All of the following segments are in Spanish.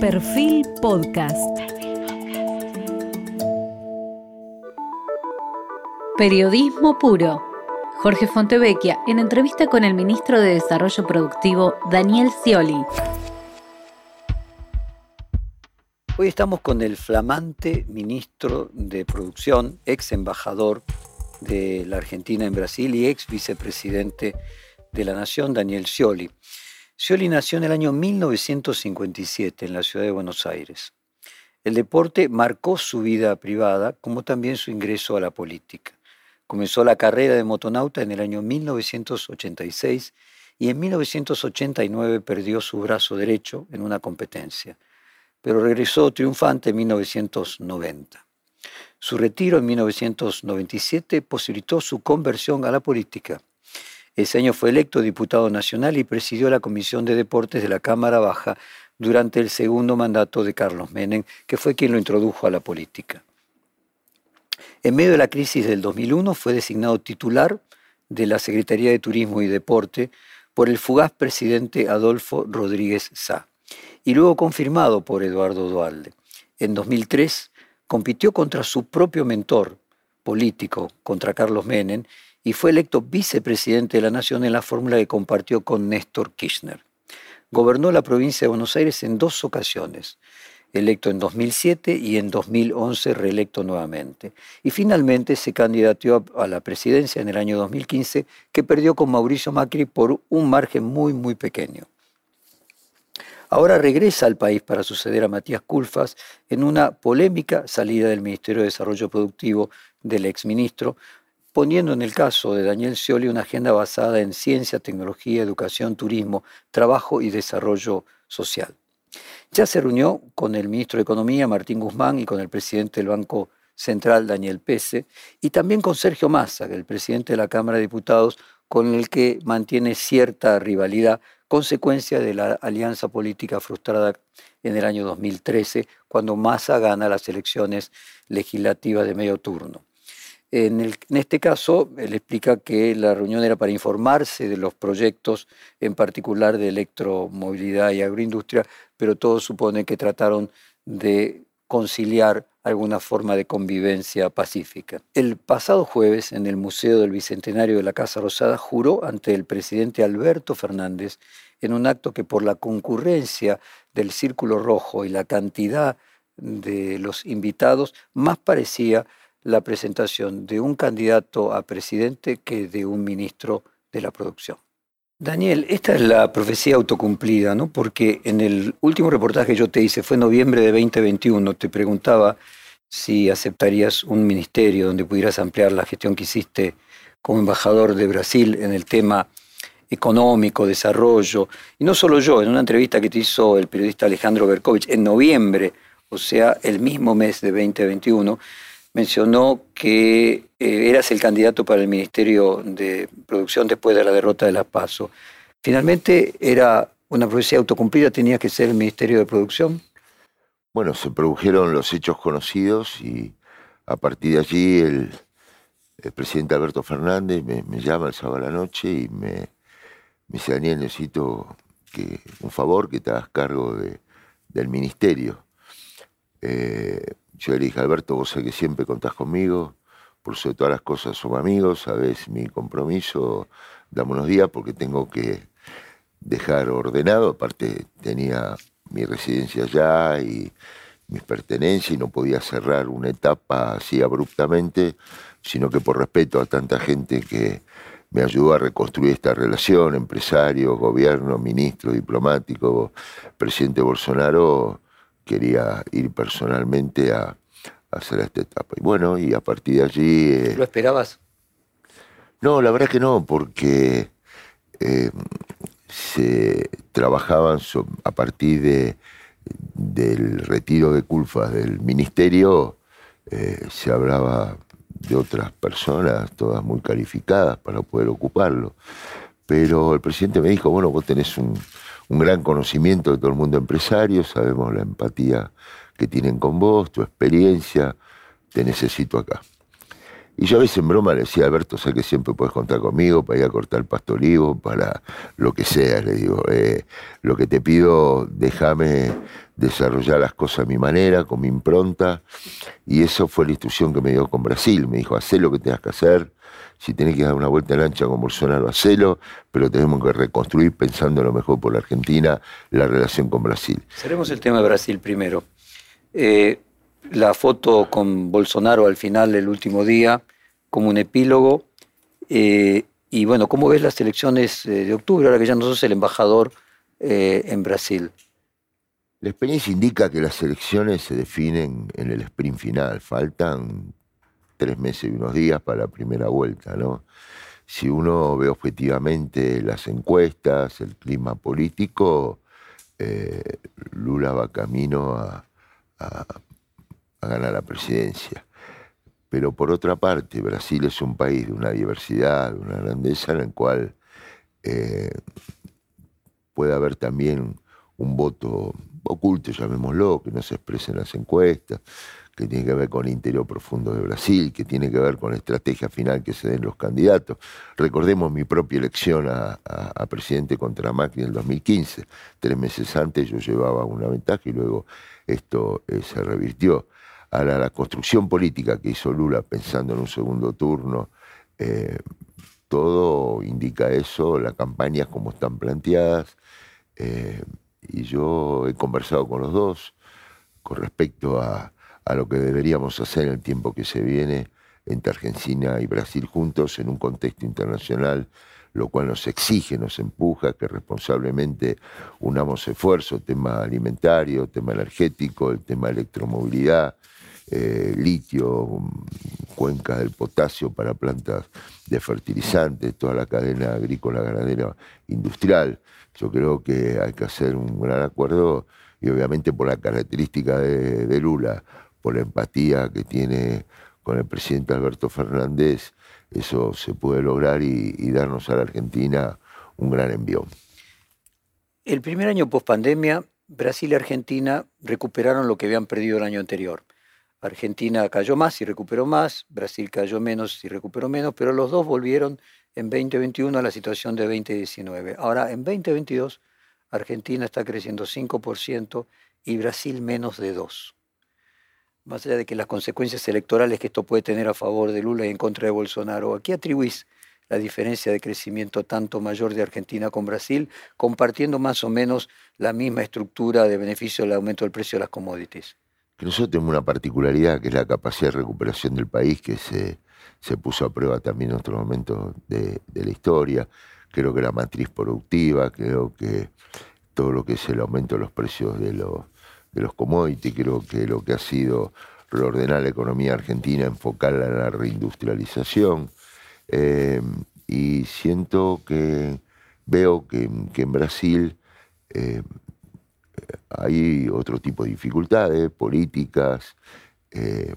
Perfil Podcast. Periodismo puro. Jorge Fontevecchia en entrevista con el ministro de Desarrollo Productivo Daniel Scioli. Hoy estamos con el flamante ministro de Producción, ex embajador de la Argentina en Brasil y ex vicepresidente de la Nación, Daniel Scioli. Scioli nació en el año 1957 en la ciudad de Buenos Aires. El deporte marcó su vida privada como también su ingreso a la política. Comenzó la carrera de motonauta en el año 1986 y en 1989 perdió su brazo derecho en una competencia, pero regresó triunfante en 1990. Su retiro en 1997 posibilitó su conversión a la política. Ese año fue electo diputado nacional y presidió la Comisión de Deportes de la Cámara Baja durante el segundo mandato de Carlos Menem, que fue quien lo introdujo a la política. En medio de la crisis del 2001 fue designado titular de la Secretaría de Turismo y Deporte por el fugaz presidente Adolfo Rodríguez Sá y luego confirmado por Eduardo Dualde. En 2003 compitió contra su propio mentor político, contra Carlos Menem, y fue electo vicepresidente de la Nación en la fórmula que compartió con Néstor Kirchner. Gobernó la provincia de Buenos Aires en dos ocasiones, electo en 2007 y en 2011 reelecto nuevamente. Y finalmente se candidateó a la presidencia en el año 2015, que perdió con Mauricio Macri por un margen muy, muy pequeño. Ahora regresa al país para suceder a Matías Culfas en una polémica salida del Ministerio de Desarrollo Productivo del exministro, poniendo en el caso de Daniel Scioli una agenda basada en ciencia, tecnología, educación, turismo, trabajo y desarrollo social. Ya se reunió con el ministro de Economía, Martín Guzmán, y con el presidente del Banco Central, Daniel Pese, y también con Sergio Massa, el presidente de la Cámara de Diputados, con el que mantiene cierta rivalidad, consecuencia de la alianza política frustrada en el año 2013, cuando Massa gana las elecciones legislativas de medio turno. En, este caso, él explica que la reunión era para informarse de los proyectos, en particular de electromovilidad y agroindustria, pero todo supone que trataron de conciliar alguna forma de convivencia pacífica. El pasado jueves, en el Museo del Bicentenario de la Casa Rosada, juró ante el presidente Alberto Fernández en un acto que por la concurrencia del Círculo Rojo y la cantidad de los invitados más parecía la presentación de un candidato a presidente que de un ministro de la producción. Daniel, esta es la profecía autocumplida, ¿no? Porque en el último reportaje que yo te hice, fue en noviembre de 2021, te preguntaba si aceptarías un ministerio donde pudieras ampliar la gestión que hiciste como embajador de Brasil en el tema económico, desarrollo. Y no solo yo, en una entrevista que te hizo el periodista Alejandro Berkovich en noviembre, o sea, el mismo mes de 2021, mencionó que eh, eras el candidato para el Ministerio de Producción después de la derrota de la PASO. Finalmente, ¿era una profecía autocumplida? ¿Tenía que ser el Ministerio de Producción? Bueno, se produjeron los hechos conocidos y a partir de allí el, presidente Alberto Fernández me, llama el sábado a la noche y me, dice, Daniel, necesito que, un favor, que te hagas cargo del ministerio. Eh, yo le dije, Alberto, vos sé que siempre contás conmigo, por sobre todas las cosas somos amigos, sabés mi compromiso, dame unos días porque tengo que dejar ordenado, aparte tenía mi residencia allá y mis pertenencias y no podía cerrar una etapa así abruptamente, sino que por respeto a tanta gente que me ayudó a reconstruir esta relación, empresario, gobierno, ministro, diplomático, presidente Bolsonaro, quería ir personalmente a, hacer esta etapa. Y bueno, y a partir de allí... Eh, ¿Lo esperabas? No, la verdad que no, porque eh, se trabajaban a partir de, del retiro de culpas del ministerio, eh, se hablaba de otras personas, todas muy calificadas para poder ocuparlo. Pero el presidente me dijo, bueno, vos tenés un, un gran conocimiento de todo el mundo empresario, sabemos la empatía que tienen con vos, tu experiencia, te necesito acá. Y yo a veces en broma le decía, Alberto, sé que siempre puedes contar conmigo para ir a cortar el pasto olivo, para lo que sea, le digo. Eh, lo que te pido, déjame desarrollar las cosas a mi manera, con mi impronta. Y eso fue la instrucción que me dio con Brasil. Me dijo, haz lo que tengas que hacer. Si tenés que dar una vuelta en lancha con Bolsonaro, hacelo, pero tenemos que reconstruir, pensando lo mejor por la Argentina, la relación con Brasil. Seremos el tema de Brasil primero. Eh, la foto con Bolsonaro al final del último día como un epílogo. Eh, y bueno, ¿cómo ves las elecciones eh, de octubre, ahora que ya no sos el embajador eh, en Brasil? La experiencia indica que las elecciones se definen en el sprint final. Faltan tres meses y unos días para la primera vuelta, ¿no? Si uno ve objetivamente las encuestas, el clima político, Lula va camino a, a ganar la presidencia. Pero por otra parte, Brasil es un país de una diversidad, de una grandeza en el cual eh, puede haber también un voto oculto, llamémoslo, que no se expresa en las encuestas, que tiene que ver con el interior profundo de Brasil, que tiene que ver con la estrategia final que se den los candidatos. Recordemos mi propia elección a, presidente contra Macri en el 2015. Tres meses antes yo llevaba una ventaja y luego esto eh, se revirtió a la, construcción política que hizo Lula pensando en un segundo turno, eh, todo indica eso, las campañas como están planteadas, eh, y yo he conversado con los dos con respecto a, a lo que deberíamos hacer en el tiempo que se viene entre Argentina y Brasil juntos en un contexto internacional lo cual nos exige, nos empuja que responsablemente unamos esfuerzos, tema alimentario, tema energético, el tema electromovilidad, eh, litio, cuenca del potasio para plantas de fertilizantes, toda la cadena agrícola, ganadera, industrial. Yo creo que hay que hacer un gran acuerdo y obviamente por la característica de, Lula, por la empatía que tiene con el presidente Alberto Fernández, eso se puede lograr y, darnos a la Argentina un gran envío. El primer año post pandemia, Brasil y Argentina recuperaron lo que habían perdido el año anterior. Argentina cayó más y recuperó más, Brasil cayó menos y recuperó menos, pero los dos volvieron en 2021 a la situación de 2019. Ahora, en 2022, Argentina está creciendo 5% y Brasil menos de 2%. Más allá de que las consecuencias electorales que esto puede tener a favor de Lula y en contra de Bolsonaro, ¿a qué atribuís la diferencia de crecimiento tanto mayor de Argentina con Brasil, compartiendo más o menos la misma estructura de beneficio del aumento del precio de las commodities? que nosotros tenemos una particularidad que es la capacidad de recuperación del país que se, se puso a prueba también en otros momentos de, la historia. Creo que la matriz productiva, creo que todo lo que es el aumento de los precios de los, de los commodities, creo que lo que ha sido reordenar la economía argentina, enfocarla en la reindustrialización. Eh, y siento que veo que, en Brasil eh, hay otro tipo de dificultades políticas, eh,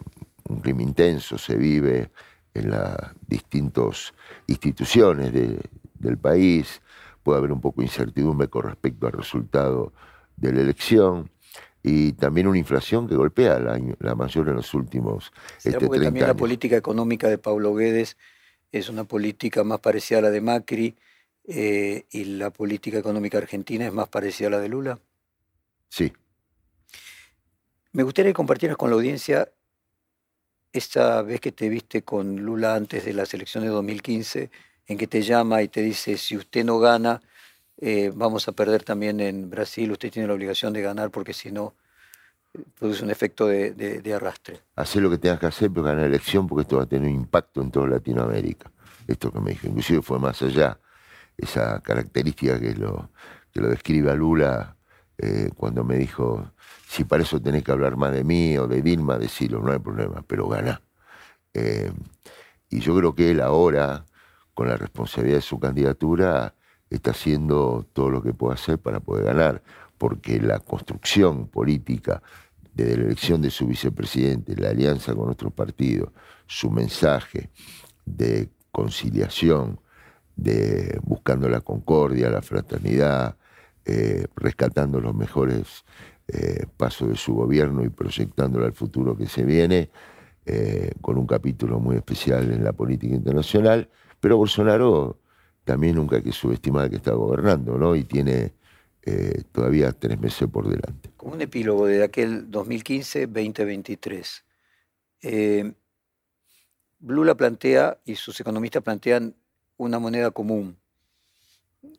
un crimen intenso se vive en las distintas instituciones del país, puede haber un poco de incertidumbre con respecto al resultado de la elección y también una inflación que golpea la, la mayor en los últimos este, porque también la política económica de Pablo Guedes es una política más parecida a la de Macri eh, y la política económica argentina es más parecida a la de Lula. Sí. Me gustaría que compartieras con la audiencia esta vez que te viste con Lula antes de las elecciones de 2015, en que te llama y te dice, si usted no gana, eh, vamos a perder también en Brasil, usted tiene la obligación de ganar porque si no, produce un efecto de, arrastre. Hacer lo que tengas que hacer, pero ganar la elección, porque esto va a tener un impacto en toda Latinoamérica. Esto que me dijo, inclusive fue más allá, esa característica que lo, que lo describe a Lula eh, cuando me dijo, si para eso tenés que hablar más de mí o de Dilma, decirlo, no hay problema, pero gana. Eh, y yo creo que él ahora, con la responsabilidad de su candidatura, está haciendo todo lo que puede hacer para poder ganar, porque la construcción política desde la elección de su vicepresidente, la alianza con nuestro partido, su mensaje de conciliación, de buscando la concordia, la fraternidad, eh, rescatando los mejores eh, pasos de su gobierno y proyectándolo al futuro que se viene, eh, con un capítulo muy especial en la política internacional, pero Bolsonaro también nunca hay que subestimar que está gobernando, ¿no? Y tiene eh, todavía tres meses por delante. Como un epílogo de aquel 2015-2023. Eh, Lula plantea y sus economistas plantean una moneda común.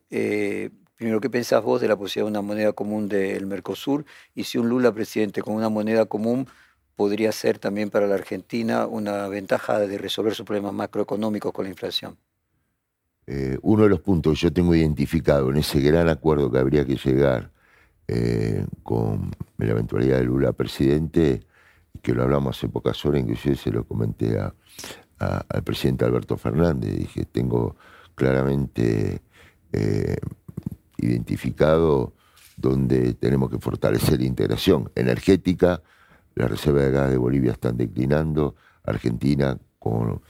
Eh, primero, ¿qué pensás vos de la posibilidad de una moneda común del Mercosur? Y si un Lula presidente con una moneda común podría ser también para la Argentina una ventaja de resolver sus problemas macroeconómicos con la inflación. Eh, uno de los puntos que yo tengo identificado en ese gran acuerdo que habría que llegar eh, con la eventualidad de Lula presidente, que lo hablamos hace pocas horas, inclusive se lo comenté al presidente Alberto Fernández, dije, tengo claramente eh, identificado donde tenemos que fortalecer la integración energética, la reserva de gas de Bolivia están declinando, Argentina con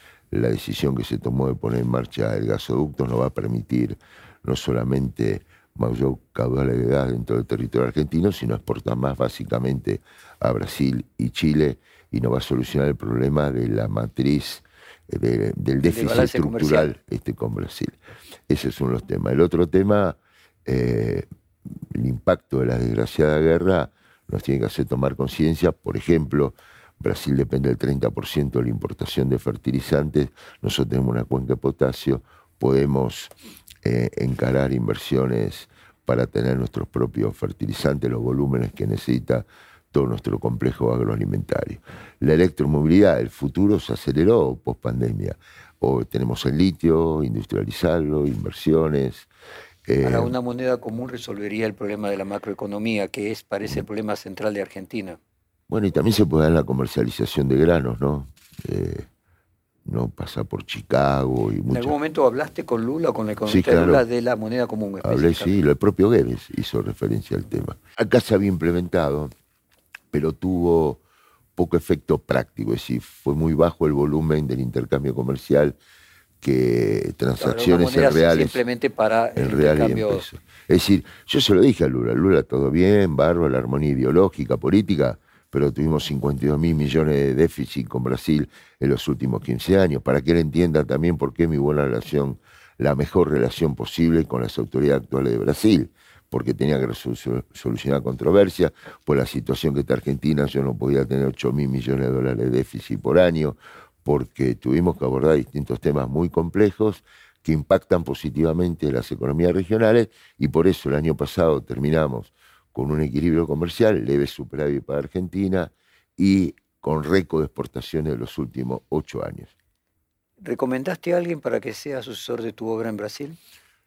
la decisión que se tomó de poner en marcha el gasoducto nos va a permitir no solamente mayor caudal de gas dentro del territorio argentino, sino exportar más básicamente a Brasil y Chile y nos va a solucionar el problema de la matriz del déficit estructural este, con Brasil. Ese es uno de los temas. El otro tema, eh, el impacto de la desgraciada guerra, nos tiene que hacer tomar conciencia, por ejemplo, Brasil depende del 30% de la importación de fertilizantes, nosotros tenemos una cuenca de potasio, podemos eh, encarar inversiones para tener nuestros propios fertilizantes, los volúmenes que necesita todo nuestro complejo agroalimentario. La electromovilidad, el futuro se aceleró post pandemia. O tenemos el litio, industrializarlo, inversiones. Eh, una moneda común resolvería el problema de la macroeconomía, que es, parece, el problema central de Argentina. Bueno, y también se puede dar la comercialización de granos, ¿no? Eh, no pasa por Chicago y ¿En algún momento hablaste con Lula o con la economista de Lula de la moneda común? Hablé, sí, el propio Guedes hizo referencia al tema. Acá se había implementado, pero tuvo poco efecto práctico, es decir, fue muy bajo el volumen del intercambio comercial que transacciones en reales. Simplemente para el intercambio. Es decir, yo se lo dije a Lula, Lula todo bien, barro, la armonía ideológica, política, pero tuvimos 52 mil millones de déficit con Brasil en los últimos 15 años, para que él entienda también por qué mi buena relación, la mejor relación posible con las autoridades actuales de Brasil, porque tenía que solucionar controversias, por la situación que está Argentina, yo no podía tener 8 mil millones de dólares de déficit por año, porque tuvimos que abordar distintos temas muy complejos que impactan positivamente las economías regionales y por eso el año pasado terminamos con un equilibrio comercial, leve superávit para Argentina y con récord de exportaciones de los últimos ocho años. ¿Recomendaste a alguien para que sea sucesor de tu obra en Brasil?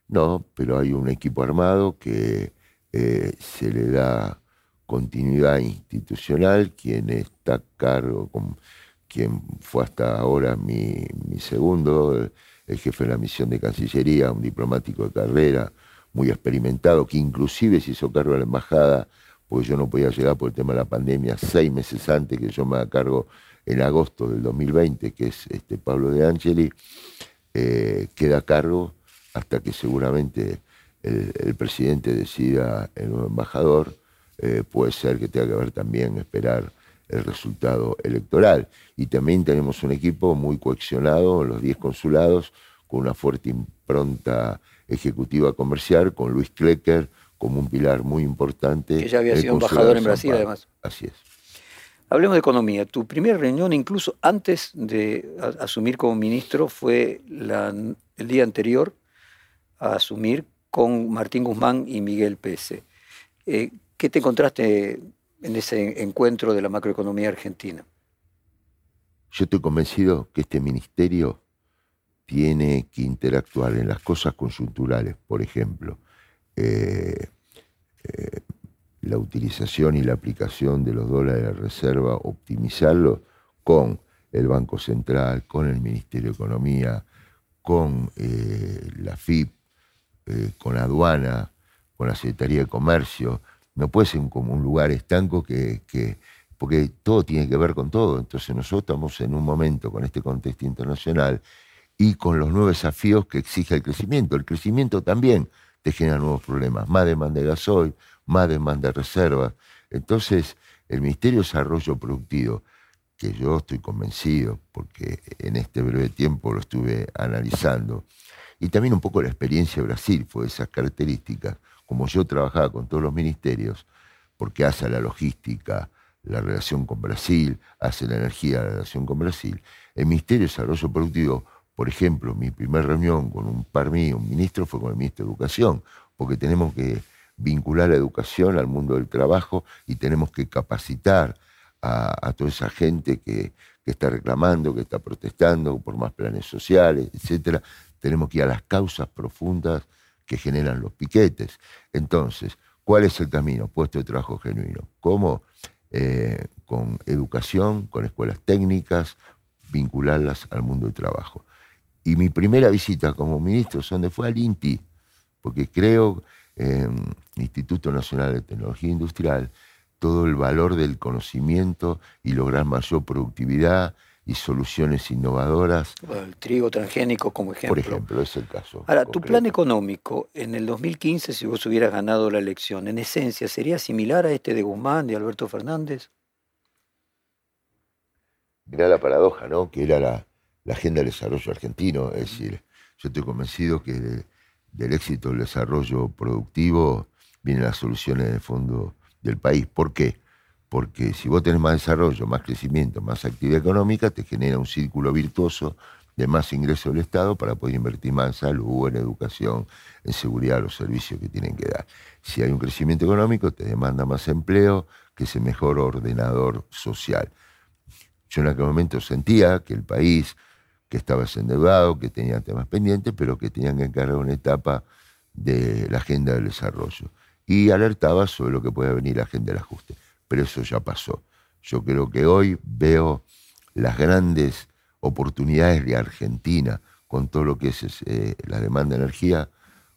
No, pero hay un equipo armado que eh, se le da continuidad institucional, quien está a cargo, con, quien fue hasta ahora mi, segundo, el jefe de la misión de Cancillería, un diplomático de carrera, muy experimentado, que inclusive se hizo cargo de la embajada, porque yo no podía llegar por el tema de la pandemia, seis meses antes que yo me haga cargo en agosto del 2020, que es este Pablo de Angeli, eh, queda a cargo hasta que seguramente el, presidente decida el nuevo embajador, eh, puede ser que tenga que ver también esperar el resultado electoral. Y también tenemos un equipo muy coaccionado los 10 consulados, con una fuerte impronta ejecutiva comercial con Luis Klecker como un pilar muy importante. Que ya había sido embajador en Brasil, además. Así es. Hablemos de economía. Tu primera reunión, incluso antes de asumir como ministro, fue el día anterior a asumir con Martín Guzmán y Miguel Pese. Eh, ¿Qué te encontraste en ese encuentro de la macroeconomía argentina? Yo estoy convencido que este ministerio tiene que interactuar en las cosas conjunturales, por ejemplo, eh, eh, la utilización y la aplicación de los dólares de reserva, optimizarlo con el Banco Central, con el Ministerio de Economía, con eh, la FIP, con la aduana, con la Secretaría de Comercio. No puede ser como un lugar estanco que, porque todo tiene que ver con todo. Entonces nosotros estamos en un momento con este contexto internacional y con los nuevos desafíos que exige el crecimiento. El crecimiento también te genera nuevos problemas, más demanda de gasoil, más demanda de reservas. Entonces, el Ministerio de Desarrollo Productivo, que yo estoy convencido, porque en este breve tiempo lo estuve analizando, y también un poco la experiencia de Brasil fue esas características, como yo trabajaba con todos los ministerios, porque hace la logística, la relación con Brasil, hace la energía, la relación con Brasil, el Ministerio de Desarrollo Productivo, por ejemplo, mi primera reunión con un par mío, un ministro, fue con el ministro de Educación, porque tenemos que vincular la educación al mundo del trabajo y tenemos que capacitar a, toda esa gente que, está reclamando, que está protestando por más planes sociales, etc. Tenemos que ir a las causas profundas que generan los piquetes. Entonces, ¿cuál es el camino? Puesto de trabajo genuino. ¿Cómo? Eh, con educación, con escuelas técnicas, vincularlas al mundo del trabajo. Y mi primera visita como ministro, ¿dónde fue al INTI, porque creo Instituto Nacional de Tecnología Industrial, todo el valor del conocimiento y lograr mayor productividad y soluciones innovadoras. El trigo transgénico como ejemplo. Por ejemplo, es el caso. Ahora, tu plan económico en el 2015, si vos hubieras ganado la elección, en esencia, ¿sería similar a este de Guzmán, de Alberto Fernández? Mirá la paradoja, ¿no? Que era la, agenda del desarrollo argentino. Es decir, yo estoy convencido que del éxito del desarrollo productivo vienen las soluciones de fondo del país. ¿Por qué? Porque si vos tenés más desarrollo, más crecimiento, más actividad económica, te genera un círculo virtuoso de más ingresos del Estado para poder invertir más en salud, en educación, en seguridad, los servicios que tienen que dar. Si hay un crecimiento económico, te demanda más empleo, que es el mejor ordenador social. Yo en aquel momento sentía que el país que estaba endeudado, que tenía temas pendientes, pero que tenían que encargar una etapa de la agenda del desarrollo. Y alertaba sobre lo que puede venir la agenda del ajuste. Pero eso ya pasó. Yo creo que hoy veo las grandes oportunidades de Argentina con todo lo que es eh, la demanda de energía,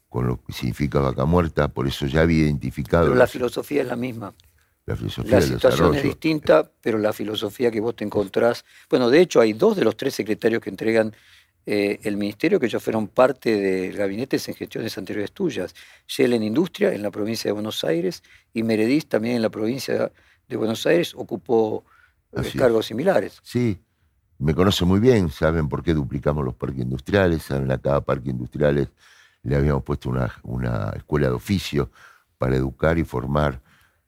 con lo que significa vaca muerta, por eso ya había identificado... Pero la filosofía es la misma. La, situación es distinta, pero la filosofía que vos te encontrás. Bueno, de hecho, hay dos de los tres secretarios que entregan eh, el ministerio que ya fueron parte del gabinete en gestiones anteriores tuyas. Shell en Industria, en la provincia de Buenos Aires, y Meredith también en la provincia de Buenos Aires, ocupó eh, cargos similares. Sí, me conoce muy bien, saben por qué duplicamos los parques industriales, saben a cada parque industrial le habíamos puesto una, una escuela de oficio para educar y formar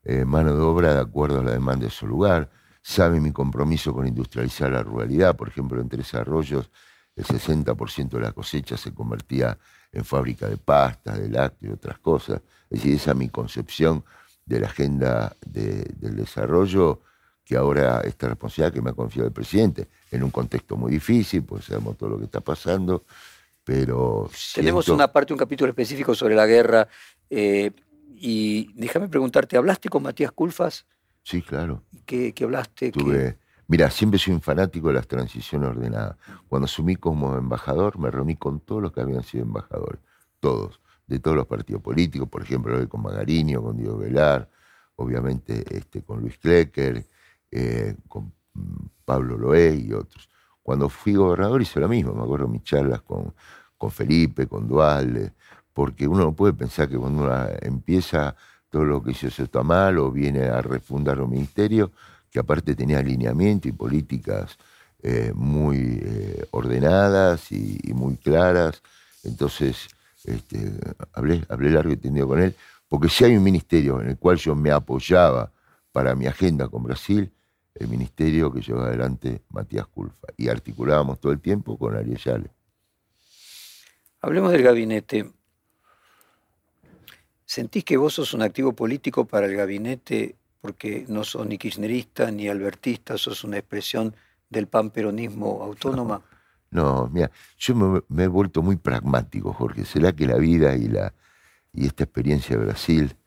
eh, mano de obra de acuerdo a la demanda de su lugar, sabe mi compromiso con industrializar la ruralidad, por ejemplo, en Tres Arroyos el 60% de la cosecha se convertía en fábrica de pasta, de lácteos y otras cosas. Es decir, esa es mi concepción de la agenda del desarrollo, que ahora esta responsabilidad que me ha confiado el presidente, en un contexto muy difícil, pues sabemos todo lo que está pasando, pero... Tenemos una parte, un capítulo específico sobre la guerra. Eh, y déjame preguntarte, ¿hablaste con Matías Culfas? Sí, claro. ¿Qué, hablaste? Mira, siempre soy un fanático de las transiciones ordenadas. Cuando asumí como embajador, me reuní con todos los que habían sido embajadores. Todos. De todos los partidos políticos. Por ejemplo, con Magarinho, con Diego Velar, obviamente este, con Luis Klecker, eh, con mm, Pablo Loé y otros. Cuando fui gobernador hice lo mismo. Me acuerdo mis charlas con, con Felipe, con Dualde, porque uno no puede pensar que cuando uno empieza todo lo que hizo eso está mal o viene a refundar un ministerio, que aparte tenía alineamiento y políticas eh, muy eh, ordenadas y, muy claras. Entonces, este, hablé, hablé largo y tendido con él, porque si hay un ministerio en el cual yo me apoyaba para mi agenda con Brasil, el ministerio que lleva adelante Matías Culfa, y articulábamos todo el tiempo con Ariel Yale. Hablemos del gabinete. ¿Sentís que vos sos un activo político para el gabinete porque no sos ni kirchnerista ni albertista, sos una expresión del panperonismo autónoma? No, mira, yo me, he vuelto muy pragmático, Jorge. ¿Será que la vida y, la, y esta experiencia de Brasil,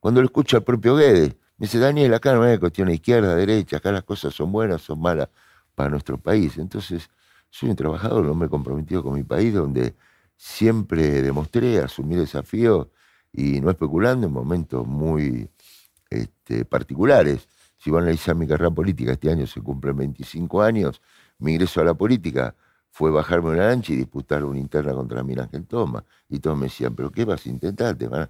cuando lo escucho al propio Guedes, me dice, Daniel, acá no hay cuestión de izquierda, derecha, acá las cosas son buenas, son malas para nuestro país. Entonces, soy un trabajador, un hombre comprometido con mi país, donde siempre demostré asumir desafíos y no especulando en momentos muy este, particulares. Si van a analizar mi carrera política, este año se cumplen 25 años, mi ingreso a la política fue bajarme una lancha y disputar una interna contra Ángel Toma. Y todos me decían, ¿pero qué vas a intentar? Te van,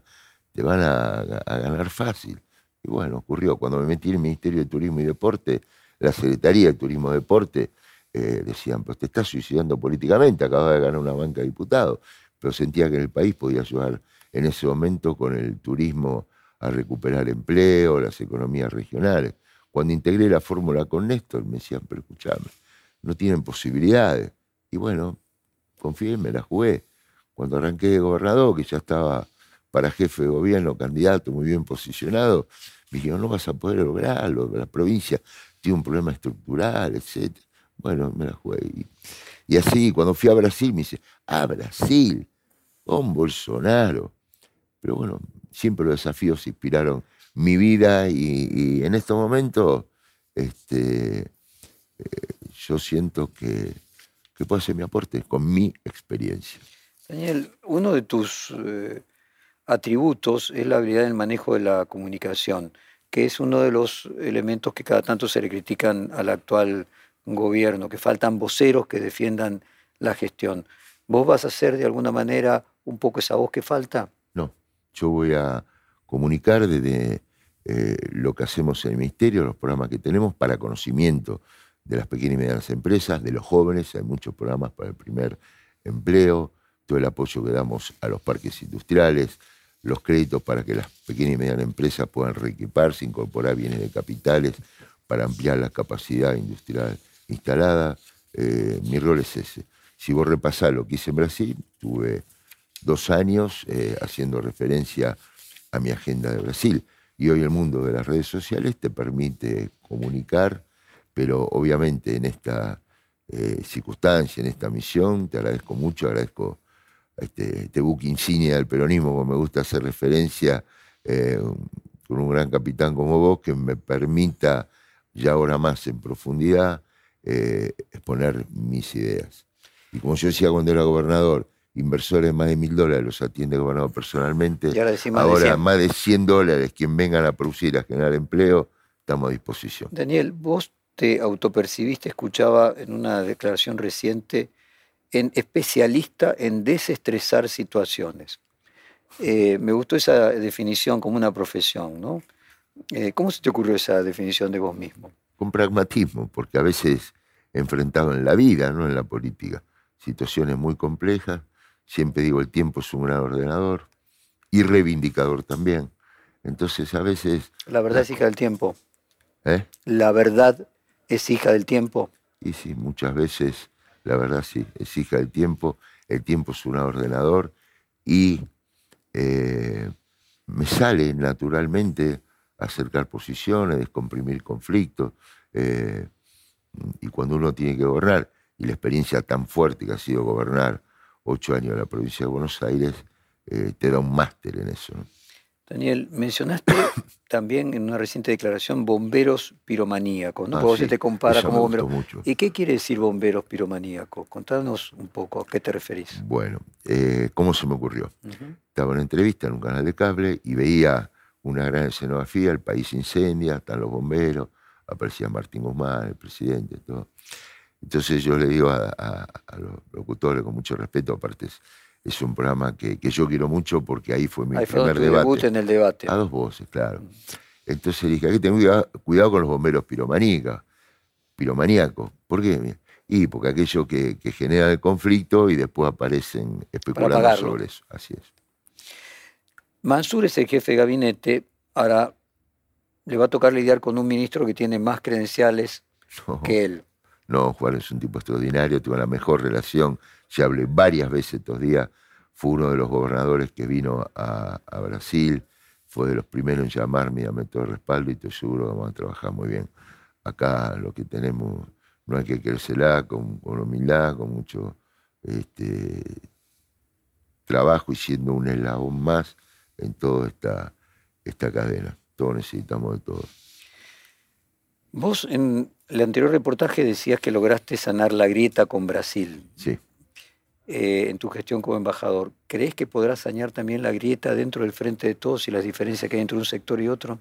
a, ganar fácil. Y bueno, ocurrió. Cuando me metí en el Ministerio de Turismo y Deporte, la Secretaría de Turismo y Deporte eh, decían, pues te estás suicidando políticamente, acabas de ganar una banca de diputados, pero sentía que el país podía ayudar en ese momento con el turismo a recuperar empleo, las economías regionales. Cuando integré la fórmula con Néstor, me decían, pero escuchame, no tienen posibilidades. Y bueno, confié, me la jugué. Cuando arranqué de gobernador, que ya estaba para jefe de gobierno, candidato muy bien posicionado, me dijeron, no vas a poder lograrlo, la provincia tiene un problema estructural, etc. Bueno, me la jugué. Y, así, cuando fui a Brasil, me dice, ah, Brasil, con Bolsonaro. Pero bueno, siempre los desafíos inspiraron mi vida y, en este momento este, eh, yo siento que, que, puedo hacer mi aporte con mi experiencia. Daniel, uno de tus eh, atributos es la habilidad en manejo de la comunicación, que es uno de los elementos que cada tanto se le critican al actual gobierno, que faltan voceros que defiendan la gestión. ¿Vos vas a ser de alguna manera un poco esa voz que falta? Yo voy a comunicar desde eh, lo que hacemos en el Ministerio, los programas que tenemos para conocimiento de las pequeñas y medianas empresas, de los jóvenes, hay muchos programas para el primer empleo, todo el apoyo que damos a los parques industriales, los créditos para que las pequeñas y medianas empresas puedan reequiparse, incorporar bienes de capitales para ampliar la capacidad industrial instalada. Eh, mi rol es ese. Si vos repasás lo que hice en Brasil, tuve dos años eh, haciendo referencia a mi agenda de Brasil. Y hoy el mundo de las redes sociales te permite comunicar, pero obviamente en esta eh, circunstancia, en esta misión, te agradezco mucho, agradezco este, este buque insignia del peronismo, como me gusta hacer referencia, eh, con un gran capitán como vos, que me permita ya ahora más en profundidad exponer mis ideas. Y como yo decía cuando era gobernador, inversores más de mil dólares los atiende el gobernador personalmente. ahora, más, de 100 dólares, quien vengan a producir, a generar empleo, estamos a disposición. Daniel, vos te autopercibiste, escuchaba en una declaración reciente, en especialista en desestresar situaciones. Eh, me gustó esa definición como una profesión, ¿no? Eh, ¿Cómo se te ocurrió esa definición de vos mismo? Con pragmatismo, porque a veces enfrentado en la vida, no en la política, situaciones muy complejas, siempre digo, el tiempo es un gran ordenador y reivindicador también. Entonces a veces... La verdad es hija del tiempo. ¿Eh? La verdad es hija del tiempo. Y sí, muchas veces la verdad sí, es hija del tiempo, el tiempo es un ordenador y eh, me sale naturalmente acercar posiciones, descomprimir conflictos, eh, y cuando uno tiene que gobernar, y la experiencia tan fuerte que ha sido gobernar ocho años en la provincia de Buenos Aires, eh, te da un máster en eso. Daniel, mencionaste también en una reciente declaración bomberos piromaníacos, ¿no? Ah, se te compara como bomberos. ¿Y qué quiere decir bomberos piromaníacos? Contanos un poco, ¿a qué te referís? Bueno, eh, ¿cómo se me ocurrió? Estaba en una entrevista en un canal de cable y veía una gran escenografía, el país incendia, están los bomberos, aparecía Martín Guzmán, el presidente, todo. Entonces yo le digo a, a los locutores con mucho respeto, aparte es un programa que, yo quiero mucho porque ahí fue mi primer debate. en el debate. A dos voces, claro. Entonces dije, hay que tener cuidado con los bomberos piromaníacos. Piromaníacos. ¿Por qué? Y porque aquello que, que genera el conflicto y después aparecen especulando sobre eso. Así es. Mansur es el jefe de gabinete. Ahora le va a tocar lidiar con un ministro que tiene más credenciales que él. No, Juan es un tipo extraordinario, tuvo la mejor relación ya hablé varias veces estos días, fue uno de los gobernadores que vino a, Brasil, fue de los primeros en llamarme y todo el respaldo y estoy seguro que vamos a trabajar muy bien. Acá lo que tenemos no hay que querérsela, con, con humildad, con mucho este, trabajo y siendo un eslabón más en toda esta, esta cadena. Todos necesitamos de todo. Vos en el anterior reportaje decías que lograste sanar la grieta con Brasil. Sí. Eh, en tu gestión como embajador, ¿crees que podrás sañar también la grieta dentro del frente de todos y las diferencias que hay entre un sector y otro?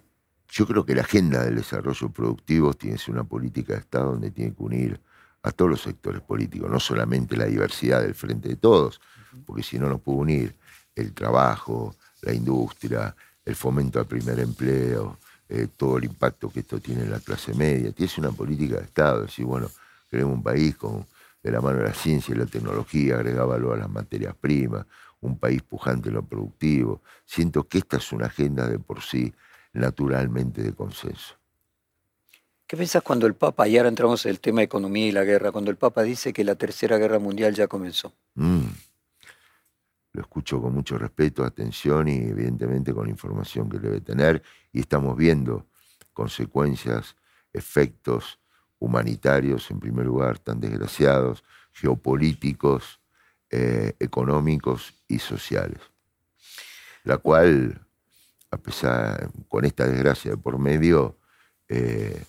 Yo creo que la agenda del desarrollo productivo tiene que ser una política de Estado donde tiene que unir a todos los sectores políticos, no solamente la diversidad del frente de todos, porque si no nos puede unir el trabajo, la industria, el fomento al primer empleo, eh, todo el impacto que esto tiene en la clase media. Tienes una política de Estado, decir, bueno, queremos un país con, de la mano de la ciencia y la tecnología, agregar valor a las materias primas, un país pujante en lo productivo. Siento que esta es una agenda de por sí naturalmente de consenso. ¿Qué piensas cuando el Papa, y ahora entramos en el tema de economía y la guerra, cuando el Papa dice que la Tercera Guerra Mundial ya comenzó? Mm. Lo escucho con mucho respeto, atención y evidentemente con la información que debe tener y estamos viendo consecuencias, efectos humanitarios en primer lugar tan desgraciados, geopolíticos, eh, económicos y sociales. La cual, a pesar, con esta desgracia de por medio, eh,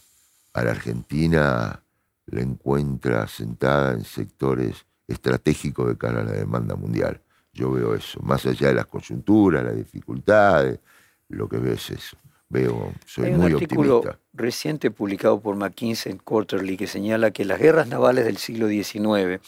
a la Argentina la encuentra sentada en sectores estratégicos de cara a la demanda mundial. Yo veo eso, más allá de las coyunturas, las dificultades, lo que veo es eso. Veo, soy Hay un muy artículo optimista. reciente publicado por McKinsey Quarterly que señala que las guerras navales del siglo XIX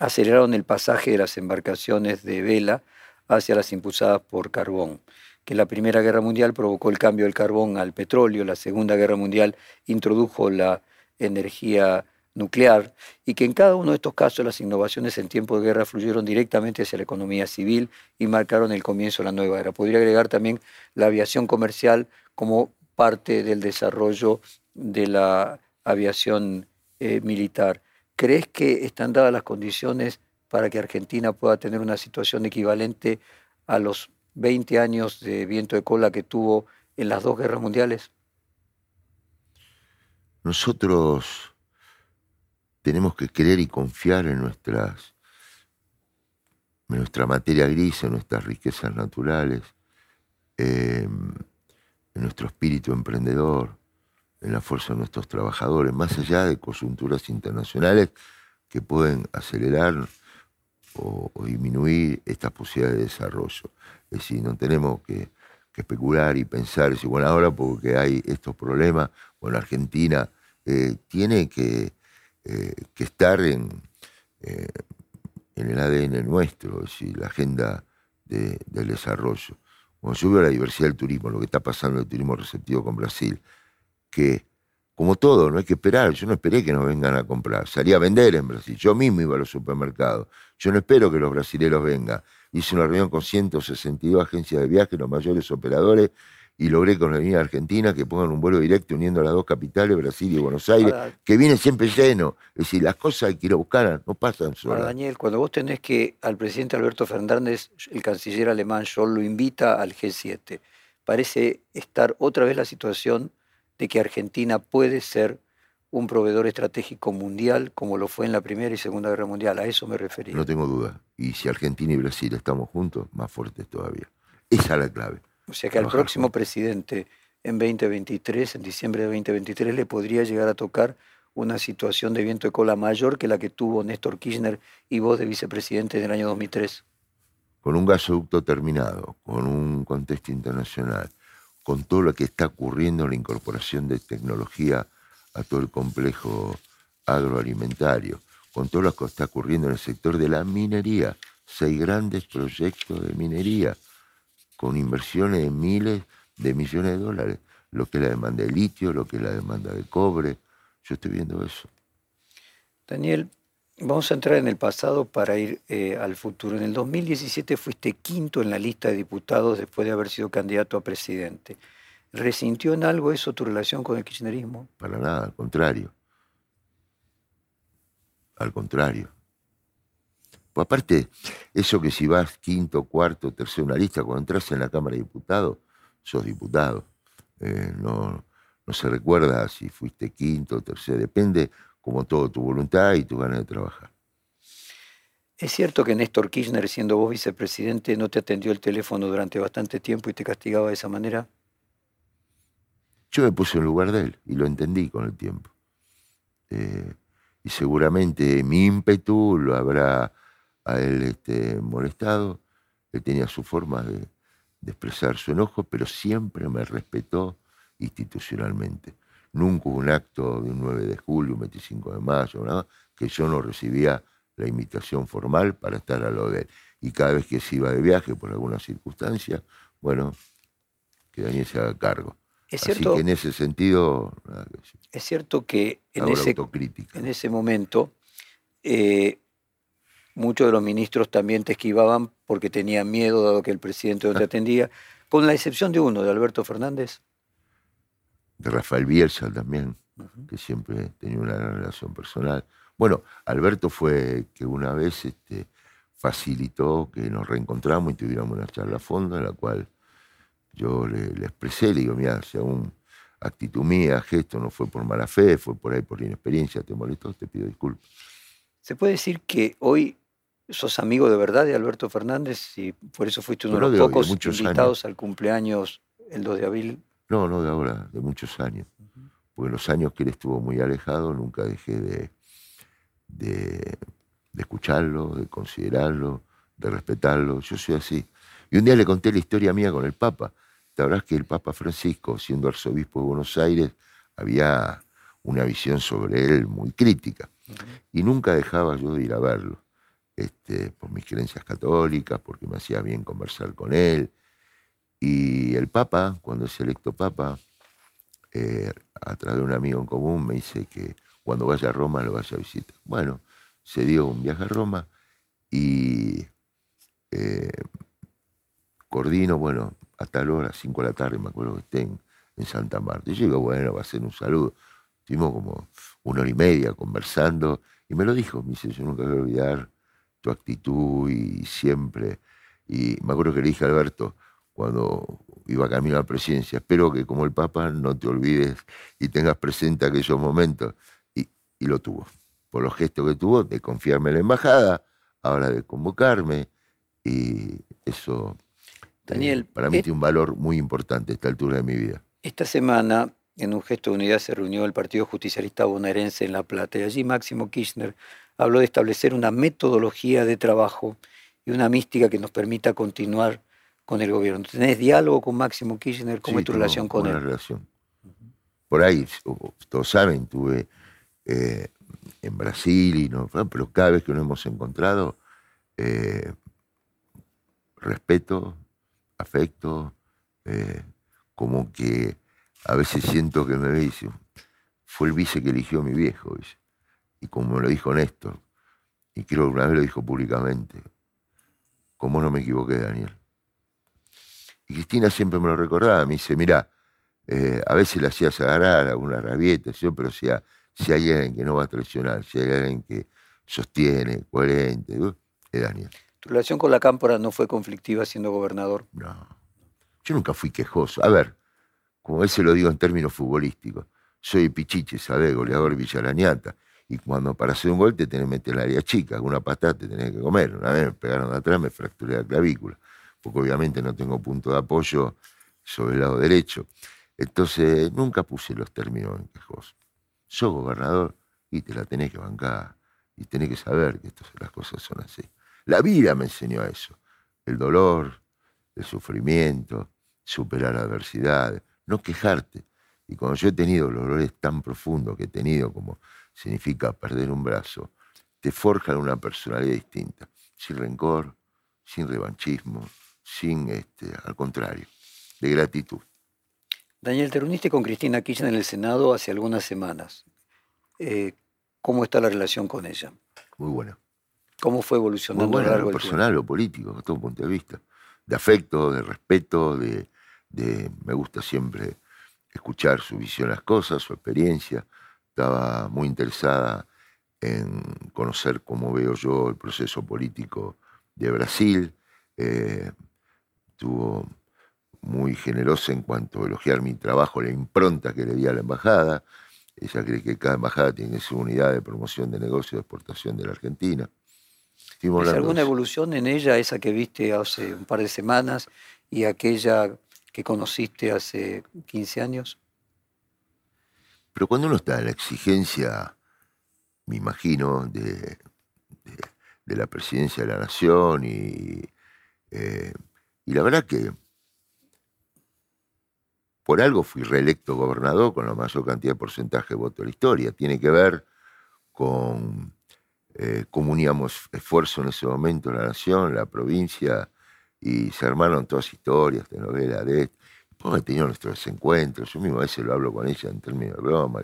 aceleraron el pasaje de las embarcaciones de vela hacia las impulsadas por carbón, que la Primera Guerra Mundial provocó el cambio del carbón al petróleo, la Segunda Guerra Mundial introdujo la energía nuclear y que en cada uno de estos casos las innovaciones en tiempo de guerra fluyeron directamente hacia la economía civil y marcaron el comienzo de la nueva era. Podría agregar también la aviación comercial como parte del desarrollo de la aviación eh, militar. ¿Crees que están dadas las condiciones para que Argentina pueda tener una situación equivalente a los 20 años de viento de cola que tuvo en las dos guerras mundiales? Nosotros tenemos que creer y confiar en nuestras nuestra materia gris, en nuestras riquezas naturales, eh, en nuestro espíritu emprendedor, en la fuerza de nuestros trabajadores, más allá de coyunturas internacionales que pueden acelerar o, disminuir estas posibilidades de desarrollo. Es decir, no tenemos que, especular y pensar, si bueno, ahora porque hay estos problemas, bueno, Argentina eh, tiene que, eh, que estar en, eh, en el ADN nuestro, es decir, la agenda de- del desarrollo. Cuando yo veo la diversidad del turismo, lo que está pasando en el turismo receptivo con Brasil, que como todo, no hay que esperar. Yo no esperé que nos vengan a comprar. Salí a vender en Brasil. Yo mismo iba a los supermercados. Yo no espero que los brasileros vengan. Hice una reunión con 162 agencias de viaje, los mayores operadores, y logré con la línea argentina que pongan un vuelo directo uniendo las dos capitales, Brasil y Buenos Aires, Ahora, que viene siempre lleno. Es decir, las cosas hay que ir a buscar, no pasan Ahora, solas. Daniel, cuando vos tenés que al presidente Alberto Fernández, el canciller alemán Scholz, lo invita al G7, parece estar otra vez la situación de que Argentina puede ser un proveedor estratégico mundial como lo fue en la Primera y Segunda Guerra Mundial. A eso me refería. No tengo duda. Y si Argentina y Brasil estamos juntos, más fuertes todavía. Esa es la clave. O sea que al próximo presidente en 2023, en diciembre de 2023, le podría llegar a tocar una situación de viento de cola mayor que la que tuvo Néstor Kirchner y vos de vicepresidente en el año 2003. con un gasoducto terminado, con un contexto internacional, con todo lo que está ocurriendo en la incorporación de tecnología a todo el complejo agroalimentario, con todo lo que está ocurriendo en el sector de la minería, seis grandes proyectos de minería, con inversiones de miles de millones de dólares, lo que es la demanda de litio, lo que es la demanda de cobre, yo estoy viendo eso. Daniel, vamos a entrar en el pasado para ir eh, al futuro. En el 2017 fuiste quinto en la lista de diputados después de haber sido candidato a presidente. ¿Resintió en algo eso tu relación con el kirchnerismo? Para nada, al contrario. Al contrario. Pues aparte, eso que si vas quinto, cuarto, tercero en una lista, cuando entras en la Cámara de Diputados, sos diputado. Eh, no, no se recuerda si fuiste quinto, tercero, depende como todo tu voluntad y tu ganas de trabajar. ¿Es cierto que Néstor Kirchner, siendo vos vicepresidente, no te atendió el teléfono durante bastante tiempo y te castigaba de esa manera? Yo me puse en lugar de él y lo entendí con el tiempo. Eh, y seguramente mi ímpetu lo habrá a él este, molestado. Él tenía su forma de, de expresar su enojo, pero siempre me respetó institucionalmente. Nunca hubo un acto de un 9 de julio, un 25 de mayo, nada, que yo no recibía la invitación formal para estar a lo de él. Y cada vez que se iba de viaje por alguna circunstancia, bueno, que Daniel se haga cargo. Es cierto, Así que en ese sentido... Es cierto que en, ese, en ese momento eh, muchos de los ministros también te esquivaban porque tenían miedo, dado que el presidente no te atendía, con la excepción de uno, de Alberto Fernández. De Rafael Bielsa también, que siempre tenía una relación personal. Bueno, Alberto fue que una vez este, facilitó que nos reencontramos y tuviéramos una charla a fondo en la cual yo le, expresé, le digo, mira, si aún actitud mía, gesto, no fue por mala fe, fue por ahí por inexperiencia, te molestó, te pido disculpas. ¿Se puede decir que hoy sos amigo de verdad de Alberto Fernández y por eso fuiste uno de los pocos invitados al cumpleaños el 2 de abril? No, no de ahora, de muchos años. Porque en los años que él estuvo muy alejado nunca dejé de, de escucharlo, de considerarlo, de respetarlo. Yo soy así. Y un día le conté la historia mía con el Papa. Sabrás que el Papa Francisco, siendo arzobispo de Buenos Aires, había una visión sobre él muy crítica. Y nunca dejaba yo de ir a verlo, este, por mis creencias católicas, porque me hacía bien conversar con él. Y el Papa, cuando es electo Papa, eh, a través de un amigo en común, me dice que cuando vaya a Roma lo vaya a visitar. Bueno, se dio un viaje a Roma y eh, coordino, bueno, a tal hora, 5 de la tarde, me acuerdo que estén en Santa Marta. Y yo digo, bueno, va a ser un saludo. Estuvimos como una hora y media conversando y me lo dijo, me dice, yo nunca voy a olvidar tu actitud y siempre. Y me acuerdo que le dije a Alberto, cuando iba camino a la presidencia, espero que como el Papa no te olvides y tengas presente aquellos momentos. Y, y lo tuvo, por los gestos que tuvo de confiarme en la embajada, ahora de convocarme, y eso Daniel, para mí tiene un valor muy importante a esta altura de mi vida. Esta semana, en un gesto de unidad, se reunió el Partido Justicialista Bonaerense en La Plata y allí Máximo Kirchner habló de establecer una metodología de trabajo y una mística que nos permita continuar con el gobierno. ¿Tenés diálogo con Máximo Kirchner? ¿Cómo es tu relación con él? relación. Por ahí, todos saben, tuve eh, en Brasil, y no, pero cada vez que nos hemos encontrado, eh, respeto, afecto, eh, como que a veces siento que me dice, fue el vice que eligió mi viejo, y como me lo dijo Néstor, y creo que una vez lo dijo públicamente, como no me equivoqué, Daniel. Y Cristina siempre me lo recordaba, me dice, mira, eh, a veces le hacías agarrar alguna rabieta, pero si, si hay alguien que no va a traicionar, si hay alguien que sostiene, coherente, es Daniel. ¿Tu relación con la Cámpora no fue conflictiva siendo gobernador? No. Yo nunca fui quejoso. A ver, como él se lo digo en términos futbolísticos, soy Pichiche, ¿sabes? Goleador Villarañata. Y cuando para hacer un gol te tenés que meter el área chica, alguna patada te tenés que comer. Una vez me pegaron de atrás, me fracturé la clavícula. Porque obviamente no tengo punto de apoyo sobre el lado derecho. Entonces, nunca puse los términos en quejoso. Soy gobernador y te la tenés que bancar. Y tenés que saber que las cosas son así. La vida me enseñó eso. El dolor, el sufrimiento, superar adversidades, no quejarte. Y cuando yo he tenido los dolores tan profundos que he tenido, como significa perder un brazo, te forjan una personalidad distinta, sin rencor, sin revanchismo, sin, este, al contrario, de gratitud. Daniel, te reuniste con Cristina Kirchner en el Senado hace algunas semanas. Eh, ¿Cómo está la relación con ella? Muy buena. ¿Cómo fue evolucionando a lo largo personal o político, a todo punto de vista. De afecto, de respeto, de, me gusta siempre escuchar su visión a las cosas, su experiencia. Estaba muy interesada en conocer cómo veo yo el proceso político de Brasil. Eh, estuvo muy generosa en cuanto a elogiar mi trabajo, la impronta que le di a la embajada. Ella cree que cada embajada tiene su unidad de promoción de negocio de exportación de la Argentina. ¿Es alguna evolución en ella, esa que viste hace un par de semanas y aquella que conociste hace 15 años? Pero cuando uno está en la exigencia, me imagino, de, la presidencia de la nación y, eh, y la verdad que por algo fui reelecto gobernador con la mayor cantidad de porcentaje de votos de la historia. Tiene que ver con eh, comuníamos esfuerzo en ese momento la nación, la provincia, y se armaron todas historias, de novelas de Después he tenido nuestros encuentros, yo mismo a veces lo hablo con ella en términos de broma.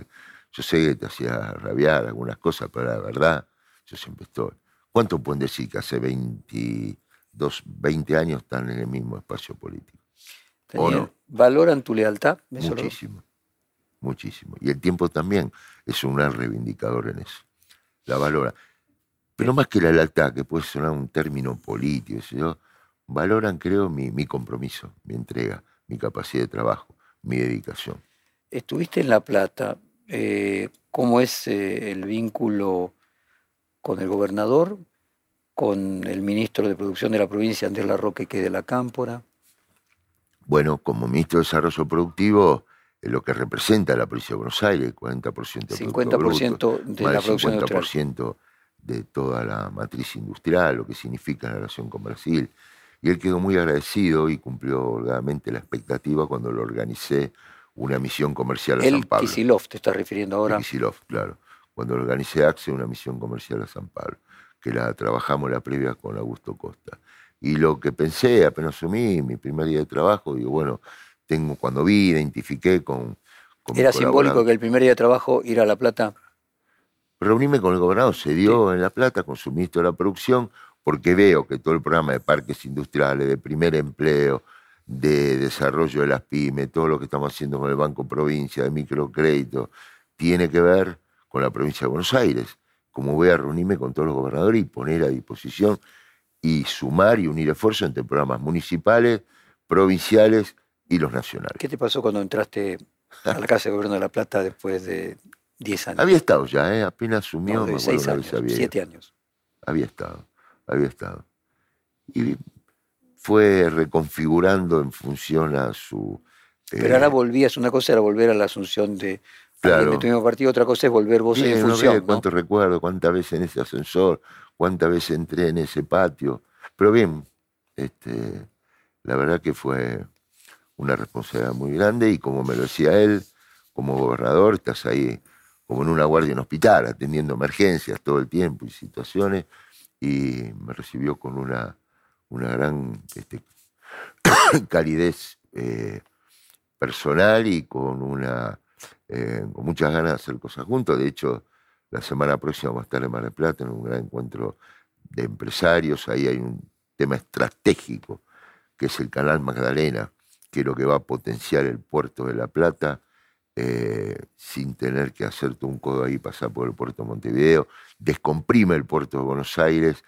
Yo sé que te hacía rabiar algunas cosas, pero la verdad, yo siempre estoy. ¿Cuánto pueden decir que hace 22, 20 años están en el mismo espacio político? ¿Valoran tu lealtad? Muchísimo, muchísimo. Y el tiempo también es un gran reivindicador en eso. La valora. Pero más que la lealtad, que puede sonar un término político, yo, valoran, creo, mi, mi compromiso, mi entrega mi capacidad de trabajo, mi dedicación. Estuviste en La Plata. Eh, ¿Cómo es eh, el vínculo con el gobernador, con el ministro de Producción de la provincia, Andrés Larroque, que de la Cámpora? Bueno, como ministro de Desarrollo Productivo, lo que representa la provincia de Buenos Aires, 40% de 50% de la producción 50% de toda la matriz industrial, lo que significa la relación con Brasil. Y él quedó muy agradecido y cumplió holgadamente la expectativa cuando lo organicé una misión comercial a San Pablo. Kisilov te estás refiriendo ahora. Kisilov, claro. Cuando organicé AXE, una misión comercial a San Pablo, que la trabajamos la previa con Augusto Costa. Y lo que pensé, apenas asumí mi primer día de trabajo, digo, bueno, tengo, cuando vi, identifiqué con... ¿Era simbólico que el primer día de trabajo ir a La Plata? Reunirme con el gobernador, se dio en La Plata con su ministro de la Producción, porque veo que todo el programa de parques industriales, de primer empleo, de desarrollo de las pymes, todo lo que estamos haciendo con el Banco Provincia, de microcrédito, tiene que ver con la provincia de Buenos Aires. Como voy a reunirme con todos los gobernadores y poner a disposición y sumar y unir esfuerzos entre programas municipales, provinciales y los nacionales. ¿Qué te pasó cuando entraste a la Casa de Gobierno de La Plata después de 10 años? Había estado ya, ¿eh? apenas asumió. No, seis años, siete años. Había estado había estado. Y fue reconfigurando en función a su... Pero ahora eh, volvías, una cosa era volver a la asunción de, claro. de tu partido, otra cosa es volver vos en función. No Cuánto recuerdo, cuántas veces en ese ascensor, cuántas veces entré en ese patio. Pero bien, este, la verdad que fue una responsabilidad muy grande y como me lo decía él, como gobernador, estás ahí como en una guardia en hospital, atendiendo emergencias todo el tiempo y situaciones y me recibió con una, una gran este, calidez eh, personal y con, una, eh, con muchas ganas de hacer cosas juntos. De hecho, la semana próxima vamos a estar en Mar del Plata en un gran encuentro de empresarios. Ahí hay un tema estratégico que es el Canal Magdalena, que es lo que va a potenciar el puerto de La Plata eh, sin tener que hacerte un codo ahí, pasar por el puerto de Montevideo, descomprime el puerto de Buenos Aires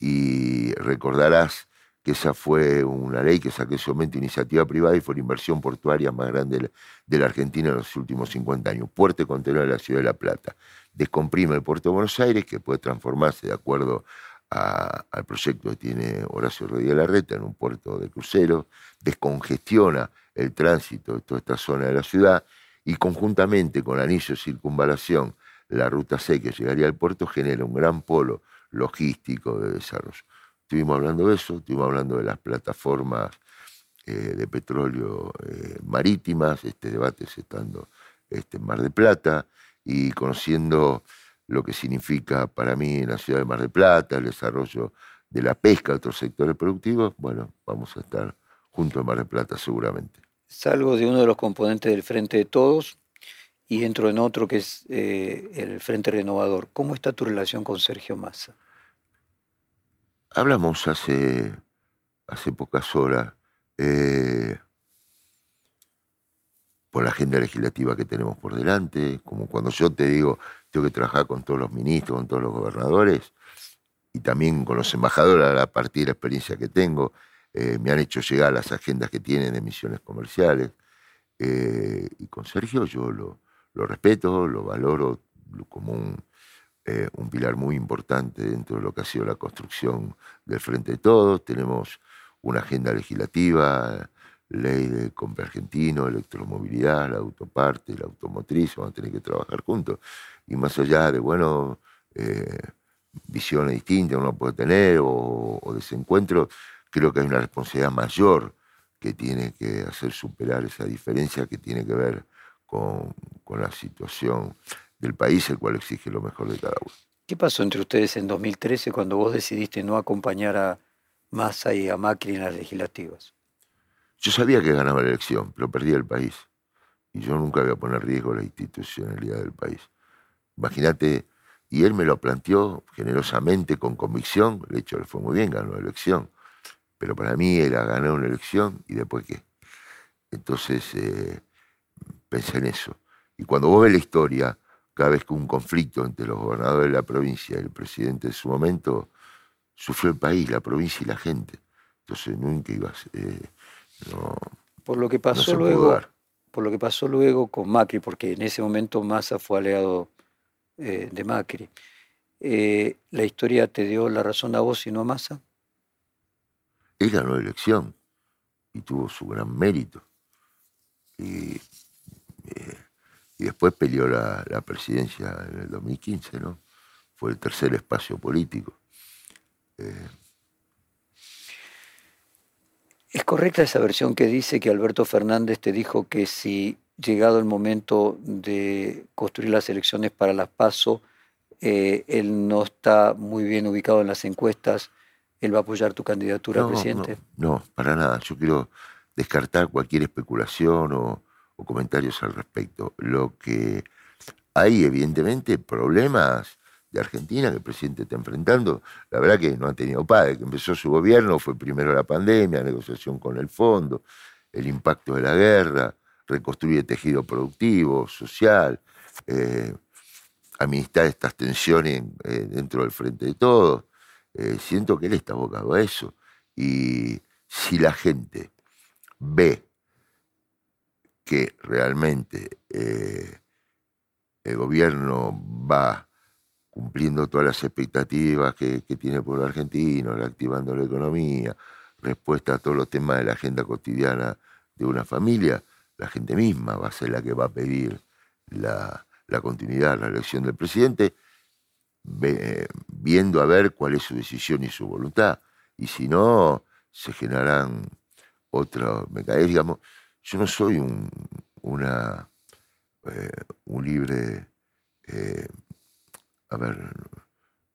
y recordarás que esa fue una ley que saqué su momento iniciativa privada y fue la inversión portuaria más grande de la Argentina en los últimos 50 años. Puerto contenedor de la Ciudad de La Plata. Descomprime el puerto de Buenos Aires, que puede transformarse de acuerdo al proyecto que tiene Horacio Rodríguez Larreta en un puerto de crucero, descongestiona el tránsito de toda esta zona de la ciudad y conjuntamente con anillo de circunvalación, la ruta C que llegaría al puerto genera un gran polo logístico de desarrollo. Estuvimos hablando de eso, estuvimos hablando de las plataformas eh, de petróleo eh, marítimas, este debate estando este, en Mar de Plata y conociendo lo que significa para mí la ciudad de Mar de Plata, el desarrollo de la pesca, otros sectores productivos, bueno, vamos a estar junto a Mar de Plata seguramente. Salgo de uno de los componentes del Frente de Todos y entro en otro que es eh, el Frente Renovador. ¿Cómo está tu relación con Sergio Massa? Hablamos hace, hace pocas horas eh, por la agenda legislativa que tenemos por delante, como cuando yo te digo, tengo que trabajar con todos los ministros, con todos los gobernadores y también con los embajadores a partir de la experiencia que tengo. Eh, me han hecho llegar las agendas que tienen de misiones comerciales. Eh, y con Sergio yo lo, respeto, lo valoro como eh, un, pilar muy importante dentro de lo que ha sido la construcción del Frente de Todos. Tenemos una agenda legislativa, ley de compra argentino, electromovilidad, la autoparte, la automotriz, vamos a tener que trabajar juntos. Y más allá de, bueno, visiones distintas uno puede tener o, o desencuentros, creo que hay una responsabilidad mayor que tiene que hacer superar esa diferencia que tiene que ver con, la situación del país, el cual exige lo mejor de cada uno. ¿Qué pasó entre ustedes en 2013 cuando vos decidiste no acompañar a Massa y a Macri en las legislativas? Yo sabía que ganaba la elección, pero perdía el país. Y yo nunca voy a poner en riesgo la institucionalidad del país. Imagínate, y él me lo planteó generosamente, con convicción. De hecho, le fue muy bien, ganó la elección. Pero para mí era ganar una elección y después qué. Entonces eh, pensé en eso. Y cuando vos ves la historia, cada vez que un conflicto entre los gobernadores de la provincia y el presidente de su momento, sufrió el país, la provincia y la gente. Entonces nunca ibas. Eh, no, por lo que pasó luego, por lo que pasó luego con Macri, porque en ese momento Massa fue aliado eh, de Macri. Eh, ¿La historia te dio la razón a vos y no a Massa? Él ganó la elección y tuvo su gran mérito. Y y después peleó la, presidencia en el 2015, ¿no? Fue el tercer espacio político. Eh, ¿Es correcta esa versión que dice que Alberto Fernández te dijo que si llegado el momento de construir las elecciones para las PASO, eh, él no está muy bien ubicado en las encuestas, él va a apoyar tu candidatura a presidente? No, no, para nada. Yo quiero descartar cualquier especulación o, o comentarios al respecto. Lo que hay, evidentemente, problemas de Argentina que el presidente está enfrentando. La verdad que no ha tenido padre, que empezó su gobierno, fue primero la pandemia, negociación con el fondo, el impacto de la guerra, reconstruye tejido productivo, social, eh, administrar estas tensiones eh, dentro del frente de todos. Eh, siento que él está abocado a eso. Y si la gente ve que realmente eh, el gobierno va cumpliendo todas las expectativas que, tiene por los argentinos, reactivando la economía, respuesta a todos los temas de la agenda cotidiana de una familia, la gente misma va a ser la que va a pedir la, continuidad, la elección del presidente, viendo a ver cuál es su decisión y su voluntad. Y si no, se generarán otros mecanismos, digamos, yo no soy un, una, eh, un libre, eh, a ver,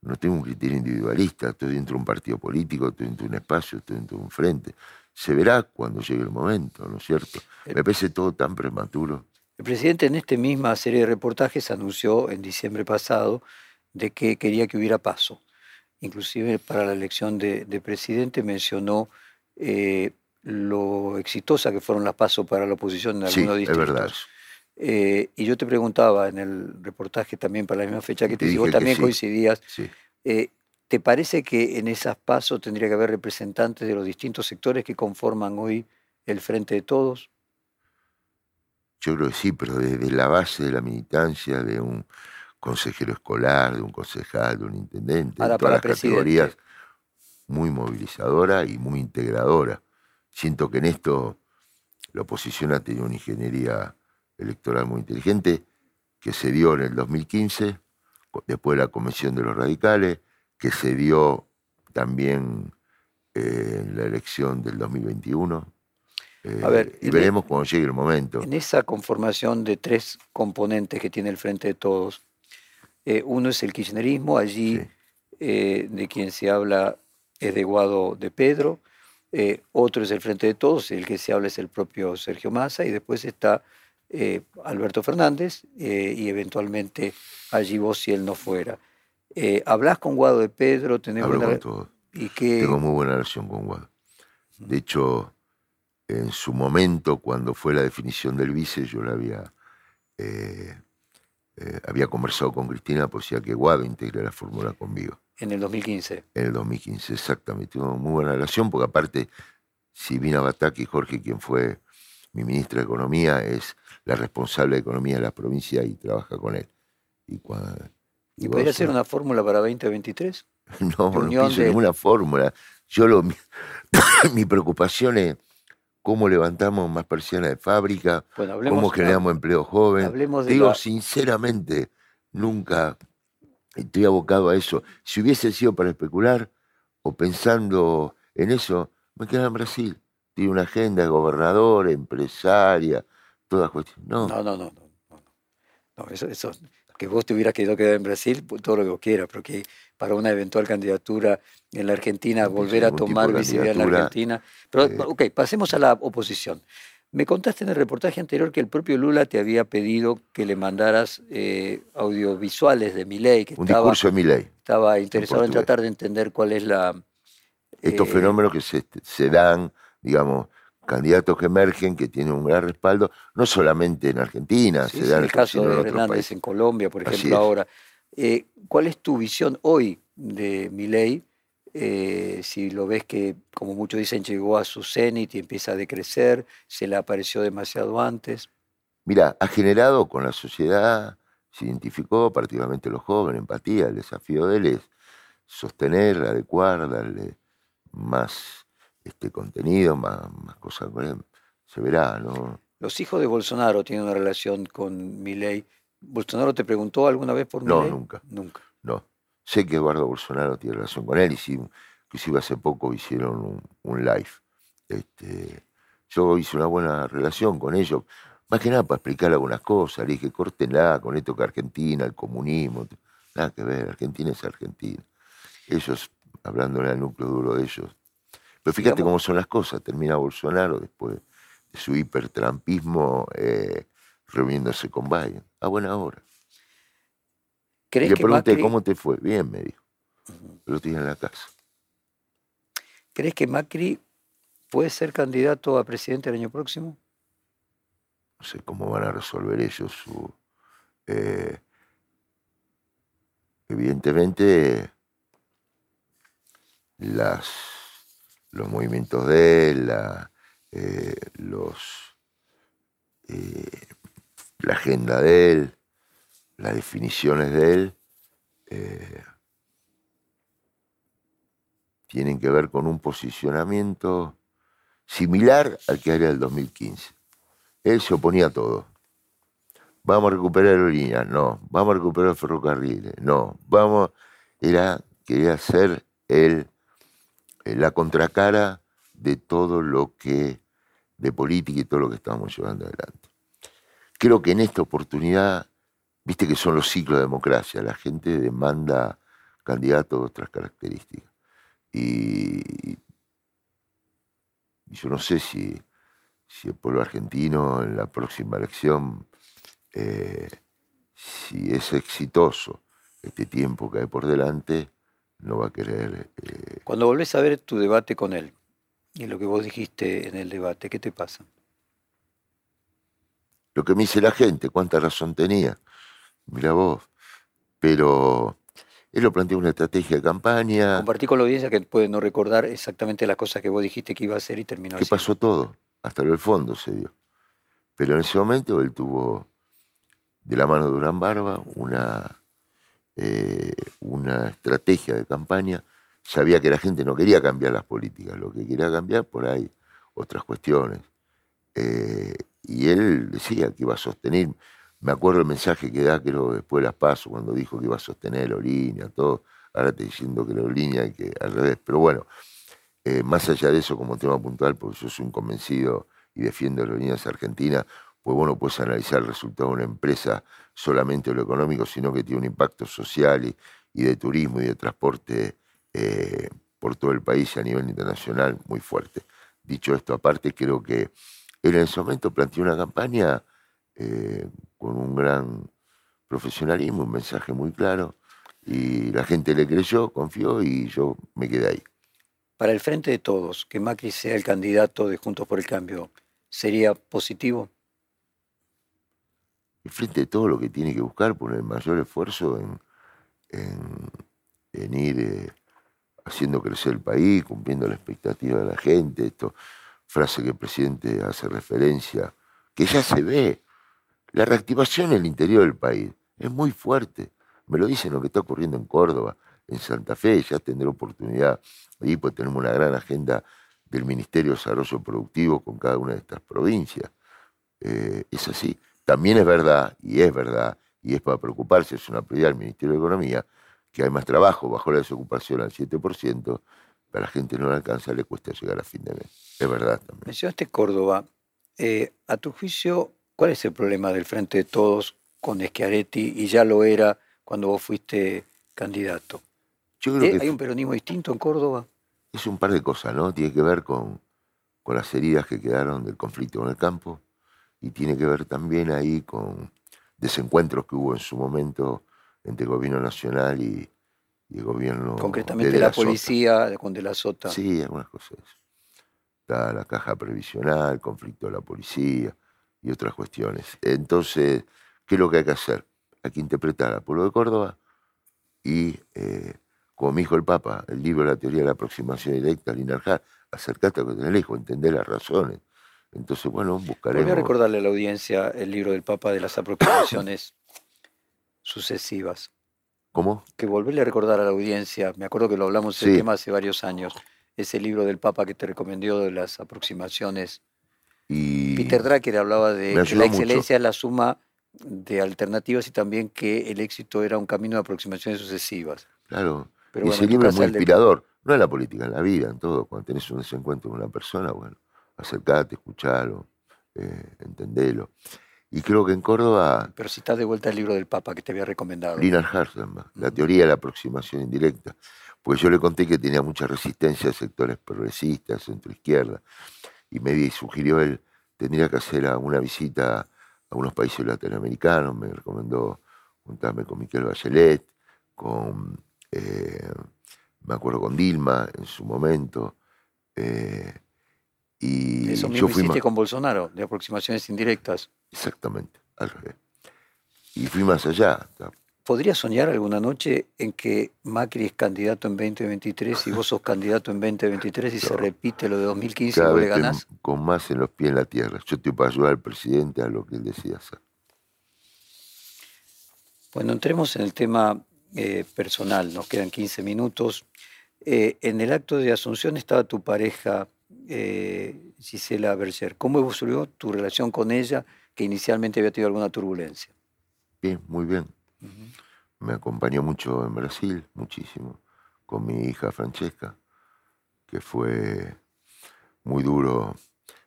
no tengo un criterio individualista, estoy dentro de un partido político, estoy dentro de un espacio, estoy dentro de un frente. Se verá cuando llegue el momento, ¿no es cierto? Me parece todo tan prematuro. El presidente en esta misma serie de reportajes anunció en diciembre pasado de que quería que hubiera paso. Inclusive para la elección de, presidente mencionó eh, lo exitosa que fueron las pasos para la oposición en algunos sí, Es verdad. Eh, y yo te preguntaba en el reportaje también para la misma fecha que te, digo, también coincidías. Eh, ¿Te parece que en esas pasos tendría que haber representantes de los distintos sectores que conforman hoy el Frente de Todos? Yo creo que sí, pero desde la base de la militancia de un consejero escolar, de un concejal, de un intendente, de todas las categorías, muy movilizadora y muy integradora. Siento que en esto la oposición ha tenido una ingeniería electoral muy inteligente que se dio en el 2015, después de la Convención de los Radicales, que se dio también eh, en la elección del 2021. a ver, eh, y veremos cuando llegue el momento. En esa conformación de tres componentes que tiene el Frente de Todos, eh, uno es el kirchnerismo, allí de quien se habla es de Guado de Pedro, eh, otro es el Frente de Todos, el que se habla es el propio Sergio Massa, y después está eh, Alberto Fernández, eh, y eventualmente allí vos si él no fuera. ¿Hablas con Guado de Pedro? Tenés Hablo con todos. ¿Y Tengo muy buena relación con Guado. De hecho, en su momento, cuando fue la definición del vice, yo la había, había conversado con Cristina, por si que Guado integre la fórmula conmigo. En el 2015. En el 2015, exactamente. Tuvo muy buena relación porque aparte, si Vina Bataki, Jorge, quien fue mi ministro de Economía, es la responsable de Economía de la provincia y trabaja con él. ¿Y, ¿Y podría ser una fórmula para 2023? No, no pienso ninguna fórmula. Yo lo, mi preocupación es cómo levantamos más persianas de fábrica, cómo generamos empleo joven. Digo, sinceramente, nunca estoy abocado a eso. Si hubiese sido para especular o pensando en eso, me quedaba en Brasil. Tiene una agenda de gobernador, empresaria, todas cuestiones. No, no, no, no. no, eso, eso que vos te hubieras quedado quedar en Brasil, pues, todo lo que vos quieras, pero que para una eventual candidatura en la Argentina, volver a tomar visibilidad en la Argentina. Pero, eh, ok, pasemos a la oposición. Me contaste en el reportaje anterior que el propio Lula te había pedido que le mandaras eh, audiovisuales de Milei. Que Un estaba, discurso de Milei. Estaba interesado en, tratar de entender cuál es la... Estos eh, fenómenos que se, se, dan, digamos, candidatos que emergen, que tienen un gran respaldo, no solamente en Argentina, se dan en el caso de Hernández en Colombia, por ejemplo, ahora. Eh, ¿Cuál es tu visión hoy de Milei? Eh, si lo ves que, como muchos dicen, llegó a su cenit y empieza a decrecer, se le apareció demasiado antes. Mira, ha generado con la sociedad, se identificó, particularmente los jóvenes, empatía. El desafío de él es sostener, adecuar, darle más este contenido, más, más cosas. Se verá, ¿no? Los hijos de Bolsonaro tienen una relación con Milei. ¿Bolsonaro te preguntó alguna vez por No, Milei? nunca. Nunca. No. Sé que Eduardo Bolsonaro tiene relación con él y sí, inclusive hace poco hicieron un, live. Este, yo hice una buena relación con ellos, más que nada para explicar algunas cosas. Le dije, córtenla con esto que Argentina, el comunismo, nada que ver, Argentina es Argentina. Ellos, hablándole al núcleo duro de ellos. Pero fíjate cómo son las cosas, termina Bolsonaro después de su hipertrampismo eh, reuniéndose con Biden, a buena hora. le pregunté, ¿cómo te fue? Bien, me dijo. Lo tiene en la casa. ¿Crees que Macri puede ser candidato a presidente el año próximo? No sé cómo van a resolver ellos su... Eh, evidentemente, las, los movimientos de él, eh, los, eh, la agenda de él, las definiciones de él, eh, tienen que ver con un posicionamiento similar al que era el 2015. Él se oponía a todo. Vamos a recuperar aerolíneas, no. Vamos a recuperar ferrocarriles, no. Vamos, era, quería ser él la contracara de todo lo que, de política y todo lo que estamos llevando adelante. Creo que en esta oportunidad, viste que son los ciclos de democracia, la gente demanda candidatos de otras características. Y, yo no sé si, si, el pueblo argentino en la próxima elección, eh, si es exitoso este tiempo que hay por delante, no va a querer... Eh, Cuando volvés a ver tu debate con él, y lo que vos dijiste en el debate, ¿qué te pasa? Lo que me dice la gente, cuánta razón tenía. Mira vos. Pero él lo planteó una estrategia de campaña. Compartí con la audiencia que puede no recordar exactamente las cosas que vos dijiste que iba a hacer y terminó Que pasó todo, hasta el fondo se dio. Pero en ese momento él tuvo, de la mano de Durán Barba, una, eh, una estrategia de campaña sabía que la gente no quería cambiar las políticas, lo que quería cambiar por ahí otras cuestiones. Eh, y él decía que iba a sostener, me acuerdo el mensaje que da, creo, después de las pasos, cuando dijo que iba a sostener la línea, todo, ahora te diciendo que la línea que al revés, pero bueno, eh, más allá de eso como tema puntual, porque yo soy un convencido y defiendo las líneas argentinas, pues bueno, puedes analizar el resultado de una empresa solamente lo económico, sino que tiene un impacto social y, y de turismo y de transporte eh, por todo el país y a nivel internacional muy fuerte. Dicho esto, aparte, creo que él en ese momento planteó una campaña eh, con un gran profesionalismo, un mensaje muy claro, y la gente le creyó, confió y yo me quedé ahí. Para el frente de todos, que Macri sea el candidato de Juntos por el Cambio, ¿sería positivo? El frente de todo lo que tiene que buscar, poner el mayor esfuerzo en, en, ir eh, haciendo crecer el país, cumpliendo la expectativa de la gente, esto, frase que el presidente hace referencia, que ya se ve. La reactivación en el interior del país es muy fuerte. Me lo dicen lo que está ocurriendo en Córdoba, en Santa Fe, ya tendré oportunidad. Ahí pues tenemos una gran agenda del Ministerio de Desarrollo Productivo con cada una de estas provincias. Eh, es así. También es verdad, y es verdad, y es para preocuparse, es una prioridad del Ministerio de Economía, que hay más trabajo, bajó la desocupación al 7%, para la gente no le alcanza, le cuesta llegar a fin de mes. Es verdad también. Mencionaste Córdoba. Eh, a tu juicio, ¿cuál es el problema del Frente de Todos con Schiaretti y ya lo era cuando vos fuiste candidato. Yo creo ¿Eh? que ¿Hay un peronismo distinto en Córdoba? es un par de cosas, ¿no? Tiene que ver con, con las heridas que quedaron del conflicto con el campo y tiene que ver también ahí con desencuentros que hubo en su momento entre el gobierno nacional y el gobierno Concretamente de la, Sota. policía con De la Sota. Sí, algunas cosas. Está la caja previsional, conflicto de la policía y otras cuestiones. Entonces, ¿qué es lo que hay que hacer? Hay que interpretar al pueblo de Córdoba y, eh, como me dijo el Papa, el libro La teoría de la aproximación directa, Linarjar, acercate a lo que tenés lejos, entender las razones. Entonces, bueno, Voy buscaremos. a recordarle a la audiencia el libro del Papa de las aproximaciones sucesivas. ¿Cómo? Que volverle a recordar a la audiencia, me acuerdo que lo hablamos el Sí. tema hace varios años, ese libro del Papa que te recomendó de las aproximaciones. Y Peter Drucker hablaba de que la mucho. excelencia es la suma de alternativas y también que el éxito era un camino de aproximaciones sucesivas. Claro, Pero y bueno, ese libro es muy el del- inspirador, no en la política, en la vida, en todo. Cuando tenés un desencuentro con una persona, bueno, acercate, escuchalo, eh, entendelo. Y creo que en Córdoba, Pero si estás de vuelta el libro del Papa que te había recomendado. Linan Harselman, la teoría de la aproximación indirecta, pues yo le conté que tenía mucha resistencia de sectores progresistas, centro-izquierda, y me sugirió él, tendría que hacer a- una visita a unos países latinoamericanos, me recomendó juntarme con Miquel Bachelet, con, eh, me acuerdo con Dilma en su momento, eh, y Eso yo mismo fui hiciste más, con Bolsonaro, de aproximaciones indirectas. exactamente, al revés. Y fui más allá, ¿Podrías soñar alguna noche en que Macri es candidato en 2023 y vos sos candidato en 2023 y se repite lo de 2015 y vos le vez ganás? con más en los pies en la tierra. Yo estoy para ayudar al presidente a lo que él decida hacer. Bueno, entremos en el tema eh, personal, nos quedan 15 minutos. Eh, en el acto de Asunción estaba tu pareja, eh, Gisela Berger. ¿Cómo evolucionó tu relación con ella, que inicialmente había tenido alguna turbulencia? Bien, muy bien. Me acompañó mucho en Brasil, muchísimo, con mi hija Francesca, que fue muy duro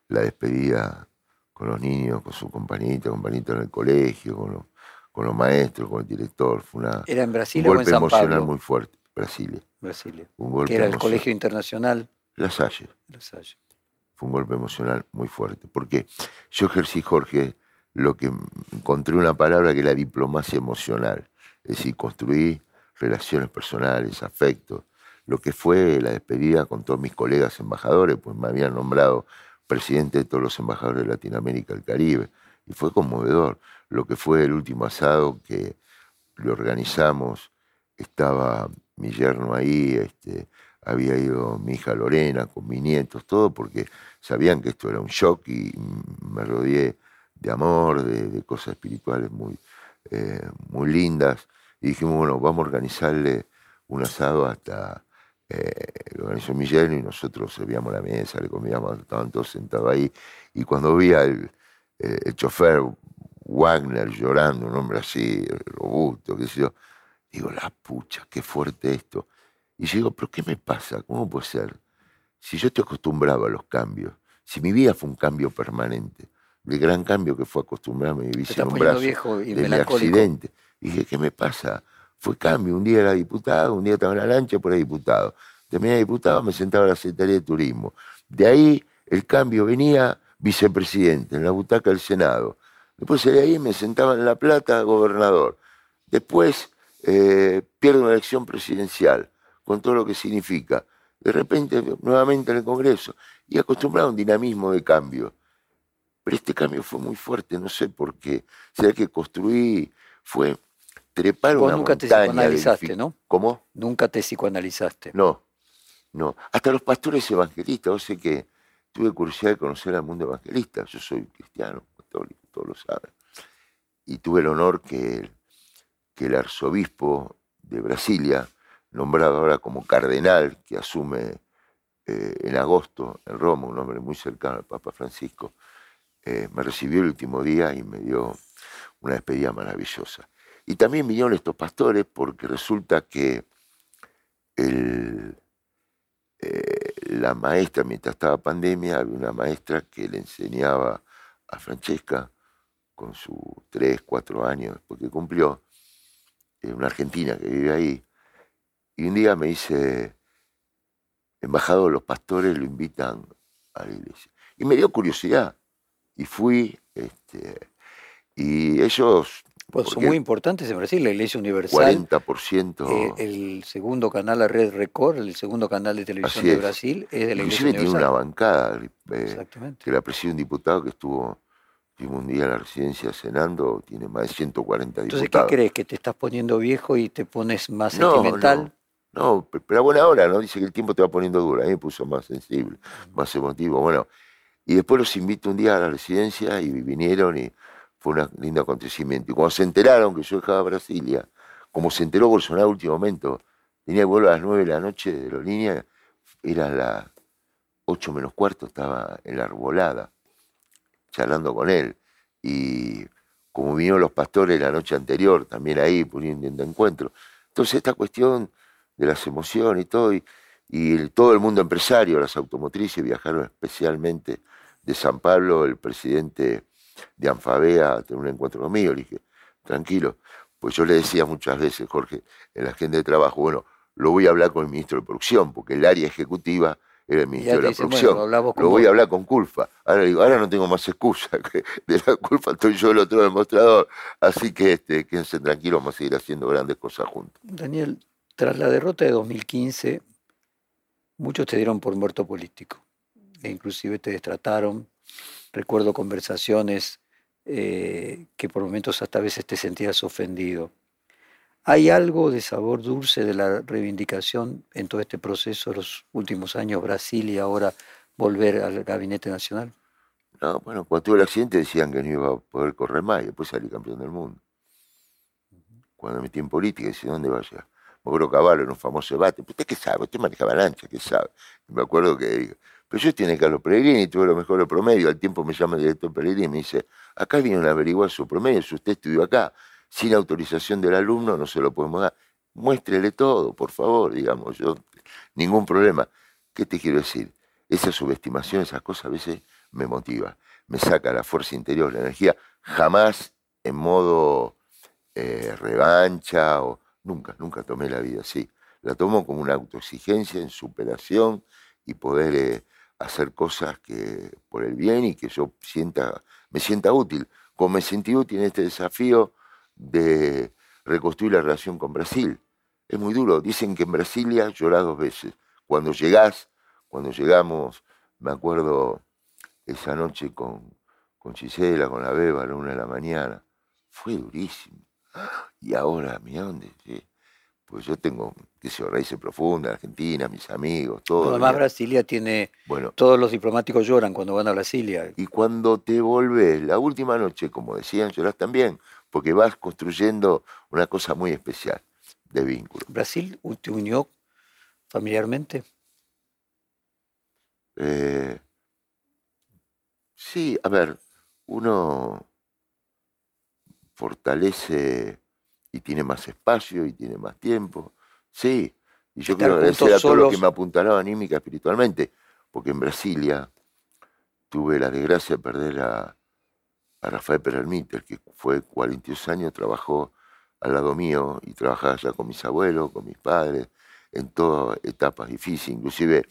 la despedida con los niños, con su compañita, compañita en el colegio, con los, con los maestros, con el director. Fue una, ¿Era en un Brasil o en golpe San emocional Pablo? muy fuerte. Brasilia. Brasilia. Un golpe Que era el emocional. Colegio Internacional La Salle. La Salle. fue un golpe emocional muy fuerte. Porque yo ejercí, Jorge, lo que encontré una palabra que es la diplomacia emocional. Es decir, construí relaciones personales, afectos. Lo que fue la despedida con todos mis colegas embajadores, pues me habían nombrado presidente de todos los embajadores de Latinoamérica y el Caribe. Y fue conmovedor. Lo que fue el último asado que lo organizamos, estaba mi yerno ahí, este, había ido mi hija Lorena con mis nietos, todo porque sabían que esto era un shock y me rodeé de amor, de, cosas espirituales muy, eh, muy lindas. Y dijimos, bueno, vamos a organizarle un asado hasta, eh, lo organizó mi yerno y nosotros servíamos la mesa, le comíamos, estaban todos sentados ahí. Y cuando vi al eh, el chofer Wagner llorando, un hombre así, robusto, qué sé yo, digo, la pucha, qué fuerte esto. Y yo digo, pero ¿qué me pasa? ¿Cómo puede ser? Si yo estoy acostumbrado a los cambios, si mi vida fue un cambio permanente, el gran cambio que fue acostumbrarme a vivir sin un brazo, viejo y de mi melancólico. accidente. Y dije, ¿qué me pasa? Fue cambio. Un día era diputado, un día estaba en la lancha, por ahí diputado. Terminé diputado, me sentaba en la Secretaría de Turismo. De ahí el cambio venía vicepresidente, en la butaca del Senado. Después de ahí me sentaba en La Plata, gobernador. Después eh, pierdo una elección presidencial, con todo lo que significa. De repente, nuevamente en el Congreso. Y acostumbrado a un dinamismo de cambio. Pero este cambio fue muy fuerte, no sé por qué. Será que construí, fue trepar Vos una nunca te montaña. de psicoanalizaste, ¿no? ¿Cómo? Nunca te psicoanalizaste. No, no. Hasta los pastores evangelistas, yo sé que tuve curiosidad de conocer al mundo evangelista. Yo soy cristiano, católico, todos lo saben. Y tuve el honor que que el arzobispo de Brasilia, nombrado ahora como cardenal, que asume eh, en agosto en Roma, un hombre muy cercano al Papa Francisco, eh, me recibió el último día y me dio una despedida maravillosa. Y también vinieron estos pastores porque resulta que el, eh, la maestra, mientras estaba pandemia, había una maestra que le enseñaba a Francesca con sus tres, cuatro años después que cumplió, una argentina que vive ahí, y un día me dice, embajador, los pastores lo invitan a la iglesia. Y me dio curiosidad, y fui, este, y ellos pues son muy importantes en Brasil, la Iglesia Universal. 40%. Eh, el segundo canal, la Red Record, el segundo canal de televisión de Brasil, es de la Iglesia Universal. tiene una bancada eh, que la preside un diputado que estuvo, un día en la residencia cenando, tiene más de 140 diputados. Entonces, ¿qué crees? ¿Que te estás poniendo viejo y te pones más sentimental? No, pero a buena hora, ¿no? Dice que el tiempo te va poniendo duro. A mí me puso más sensible, más emotivo. Bueno, y después los invito un día a la residencia y vinieron y fue un lindo acontecimiento. Y cuando se enteraron que yo dejaba Brasilia, como se enteró Bolsonaro en último momento, tenía que volver a las 9 de la noche de Aerolínea, era las 8 menos cuarto, estaba en la arbolada, charlando con él. Y como vinieron los pastores la noche anterior, también ahí poniendo encuentro. Entonces esta cuestión de las emociones y todo, y, y todo el mundo empresario, las automotrices viajaron especialmente de San Pablo, el presidente de Anfabea a tener un encuentro conmigo. Le dije, tranquilo. Pues yo le decía muchas veces, Jorge, en la agenda de trabajo, bueno, lo voy a hablar con el ministro de Producción, porque el área ejecutiva era el Ministerio de la Producción. lo voy a hablar con Culfa. Ahora digo, ahora no tengo más excusa, que de la culpa estoy yo el otro demostrador. Así que este, quédense tranquilos, vamos a seguir haciendo grandes cosas juntos. Daniel, tras la derrota de 2015, muchos te dieron por muerto político. E inclusive te destrataron, Recuerdo conversaciones eh, que por momentos hasta a veces te sentías ofendido. ¿Hay algo de sabor dulce de la reivindicación en todo este proceso de los últimos años, Brasil y ahora volver al gabinete nacional? No, bueno, cuando tuve el accidente decían que no iba a poder correr más y después salí campeón del mundo. Cuando me metí en política, decía, ¿dónde vaya? Acuerdo Caballo en un famoso debate. ¿Usted qué sabe? Usted manejaba lancha, ¿qué sabe? me acuerdo que pero yo tiene Carlos Pellegrini, tuve lo mejor promedio. Al tiempo me llama el director Pellegrini y me dice, acá vienen a averiguar su promedio, si usted estudió acá, sin autorización del alumno no se lo podemos dar. Muéstrele todo, por favor, digamos, yo, ningún problema. ¿Qué te quiero decir? Esa subestimación, esas cosas a veces me motiva, me saca la fuerza interior, la energía, jamás en modo eh, revancha o nunca, nunca tomé la vida así. La tomo como una autoexigencia en superación y poder eh, hacer cosas que por el bien y que yo sienta, me sienta útil. Como me sentí útil en este desafío de reconstruir la relación con Brasil. Es muy duro. Dicen que en Brasilia llorás dos veces. Cuando llegás, cuando llegamos, me acuerdo esa noche con, con Gisela, con la beba a la una de la mañana. Fue durísimo. Y ahora, mira dónde pues yo tengo, qué sé yo, raíces profundas, Argentina, mis amigos, todo. Además, Brasilia tiene. Bueno, todos los diplomáticos lloran cuando van a Brasilia. Y cuando te volvés, la última noche, como decían, llorás también, porque vas construyendo una cosa muy especial de vínculo. ¿Brasil te unió familiarmente? Eh, sí, a ver, uno fortalece y tiene más espacio y tiene más tiempo. Sí, y yo quiero agradecer a todos los que me apuntaron anímica espiritualmente, porque en Brasilia tuve la desgracia de perder a, a Rafael Peralmiter, que fue 42 años, trabajó al lado mío y trabajaba ya con mis abuelos, con mis padres, en todas etapas difíciles, inclusive...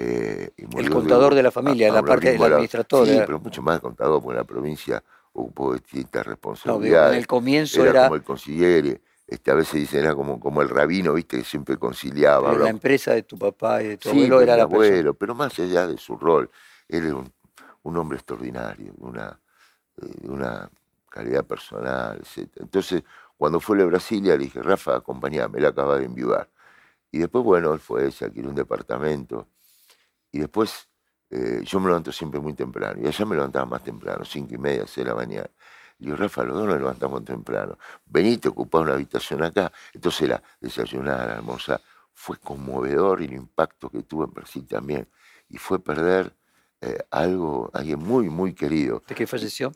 Eh, el contador de, la familia, la parte del administrador. Sí, pero mucho más contador, porque la provincia ocupó distintas responsabilidades. en el comienzo era, como el conciliere, este, a veces dicen era como, como el rabino, viste, que siempre conciliaba. la empresa de tu papá y de tu abuelo era la abuelo, pero más allá de su rol, él era un, hombre extraordinario, de una, eh, una calidad personal, etc. Entonces, cuando fue a Brasilia, le dije, Rafa, acompañame, él acaba de enviudar. Y después, bueno, él fue, se alquiló un departamento. Y después eh, yo me levanto siempre muy temprano, y allá me levantaba más temprano, cinco y media, seis de la mañana. Y yo, Rafa, los dos nos levantamos temprano. Venite, ocupar una habitación acá. Entonces era desayunar, almorzar. Fue conmovedor el impacto que tuvo en Brasil también. Y fue perder eh, algo, alguien muy, muy querido. ¿De qué falleció?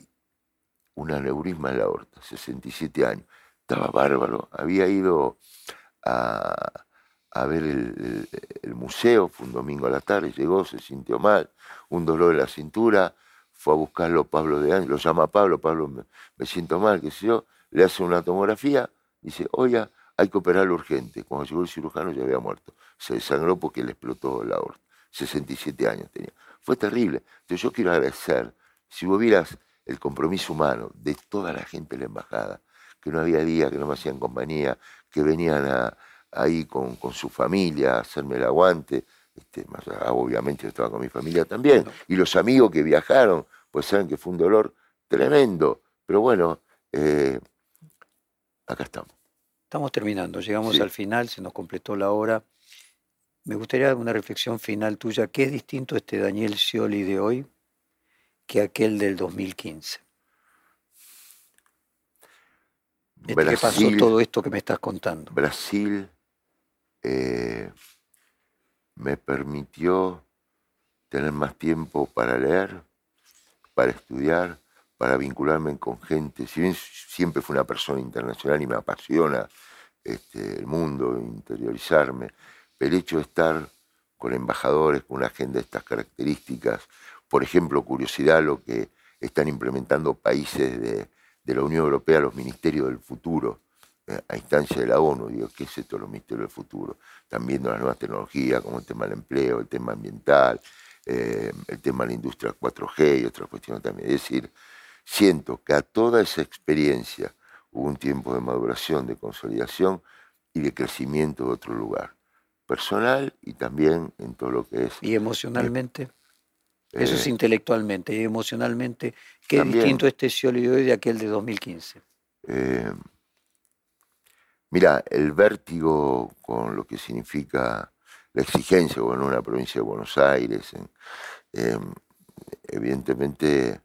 Un aneurisma en la aorta, 67 años. Estaba bárbaro. Había ido a, a ver el, museo, fue un domingo a la tarde, llegó, se sintió mal, un dolor en la cintura, fue a buscarlo Pablo de Ángel, lo llama Pablo, Pablo me, siento mal, qué sé yo, le hace una tomografía, dice, oye, hay que operarlo urgente. Cuando llegó el cirujano ya había muerto. Se desangró porque le explotó la aorta. 67 años tenía. Fue terrible. Entonces yo quiero agradecer, si vos vieras el compromiso humano de toda la gente de la embajada, que no había día que no me hacían compañía, que venían ahí con, su familia hacerme el aguante. Este, más, obviamente yo estaba con mi familia también. Y los amigos que viajaron, pues saben que fue un dolor tremendo. Pero bueno, eh, acá estamos. Estamos terminando, llegamos al final, se nos completó la hora. Me gustaría una reflexión final tuya. ¿Qué es distinto este Daniel Scioli de hoy que aquel del 2015? ¿Qué pasó todo esto que me estás contando? Brasil eh, me permitió tener más tiempo para leer, para estudiar, para vincularme con gente. Si bien siempre fui una persona internacional y me apasiona este, el mundo, interiorizarme, el hecho de estar con embajadores con una agenda de estas características, por ejemplo, curiosidad, lo que están implementando países de, la Unión Europea, los ministerios del futuro, a instancia de la ONU, digo, ¿qué es esto los ministerios del futuro? Están viendo las nuevas tecnologías como el tema del empleo, el tema ambiental, eh, el tema de la industria 4G y otras cuestiones también. Es decir, siento que a toda esa experiencia hubo un tiempo de maduración, de consolidación y de crecimiento de otro lugar, personal y también en todo lo que es... ¿Y emocionalmente? Eso es eh, intelectualmente y emocionalmente. ¿Qué distinto este Scioli de hoy de aquel de 2015? Eh, mira, el vértigo con lo que significa la exigencia en una provincia de Buenos Aires, em, evidentemente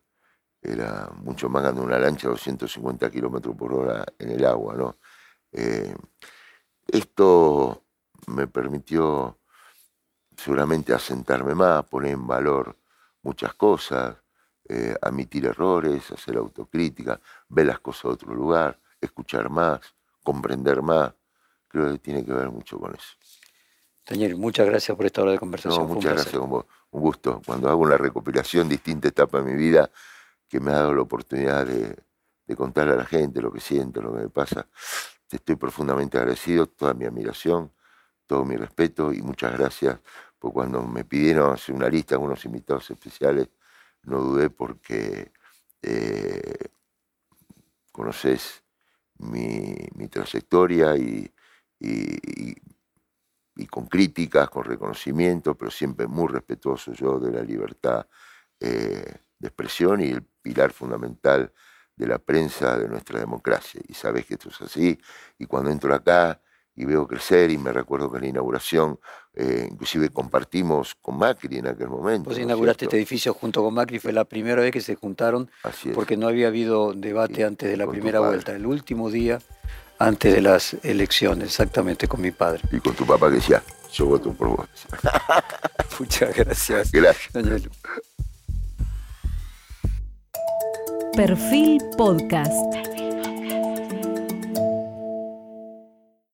era mucho más grande una lancha a 250 kilómetros por hora en el agua, ¿no? Eh, esto me permitió seguramente asentarme más, poner en valor muchas cosas, eh, admitir errores, hacer autocrítica, ver las cosas de otro lugar, escuchar más, comprender más. Creo que tiene que ver mucho con eso. Daniel, muchas gracias por esta hora de conversación. muchas gracias con vos. Un gusto. Cuando hago una recopilación de distintas etapas de mi vida, que me ha dado la oportunidad de, contarle a la gente lo que siento, lo que me pasa. Te estoy profundamente agradecido, toda mi admiración, todo mi respeto y muchas gracias por cuando me pidieron hacer una lista algunos invitados especiales, no dudé porque eh, conoces mi, trayectoria y, con críticas, con reconocimiento, pero siempre muy respetuoso yo de la libertad eh, de expresión y el pilar fundamental de la prensa de nuestra democracia. Y sabes que esto es así. Y cuando entro acá y veo crecer, y me recuerdo que en la inauguración, eh, inclusive compartimos con Macri en aquel momento. Vos inauguraste este edificio junto con Macri, fue la primera vez que se juntaron, porque no había habido debate antes de la primera vuelta, el último día antes de las elecciones, exactamente con mi padre. Y con tu papá que decía, yo voto por vos. Muchas gracias. Gracias. Daniel. Perfil Podcast.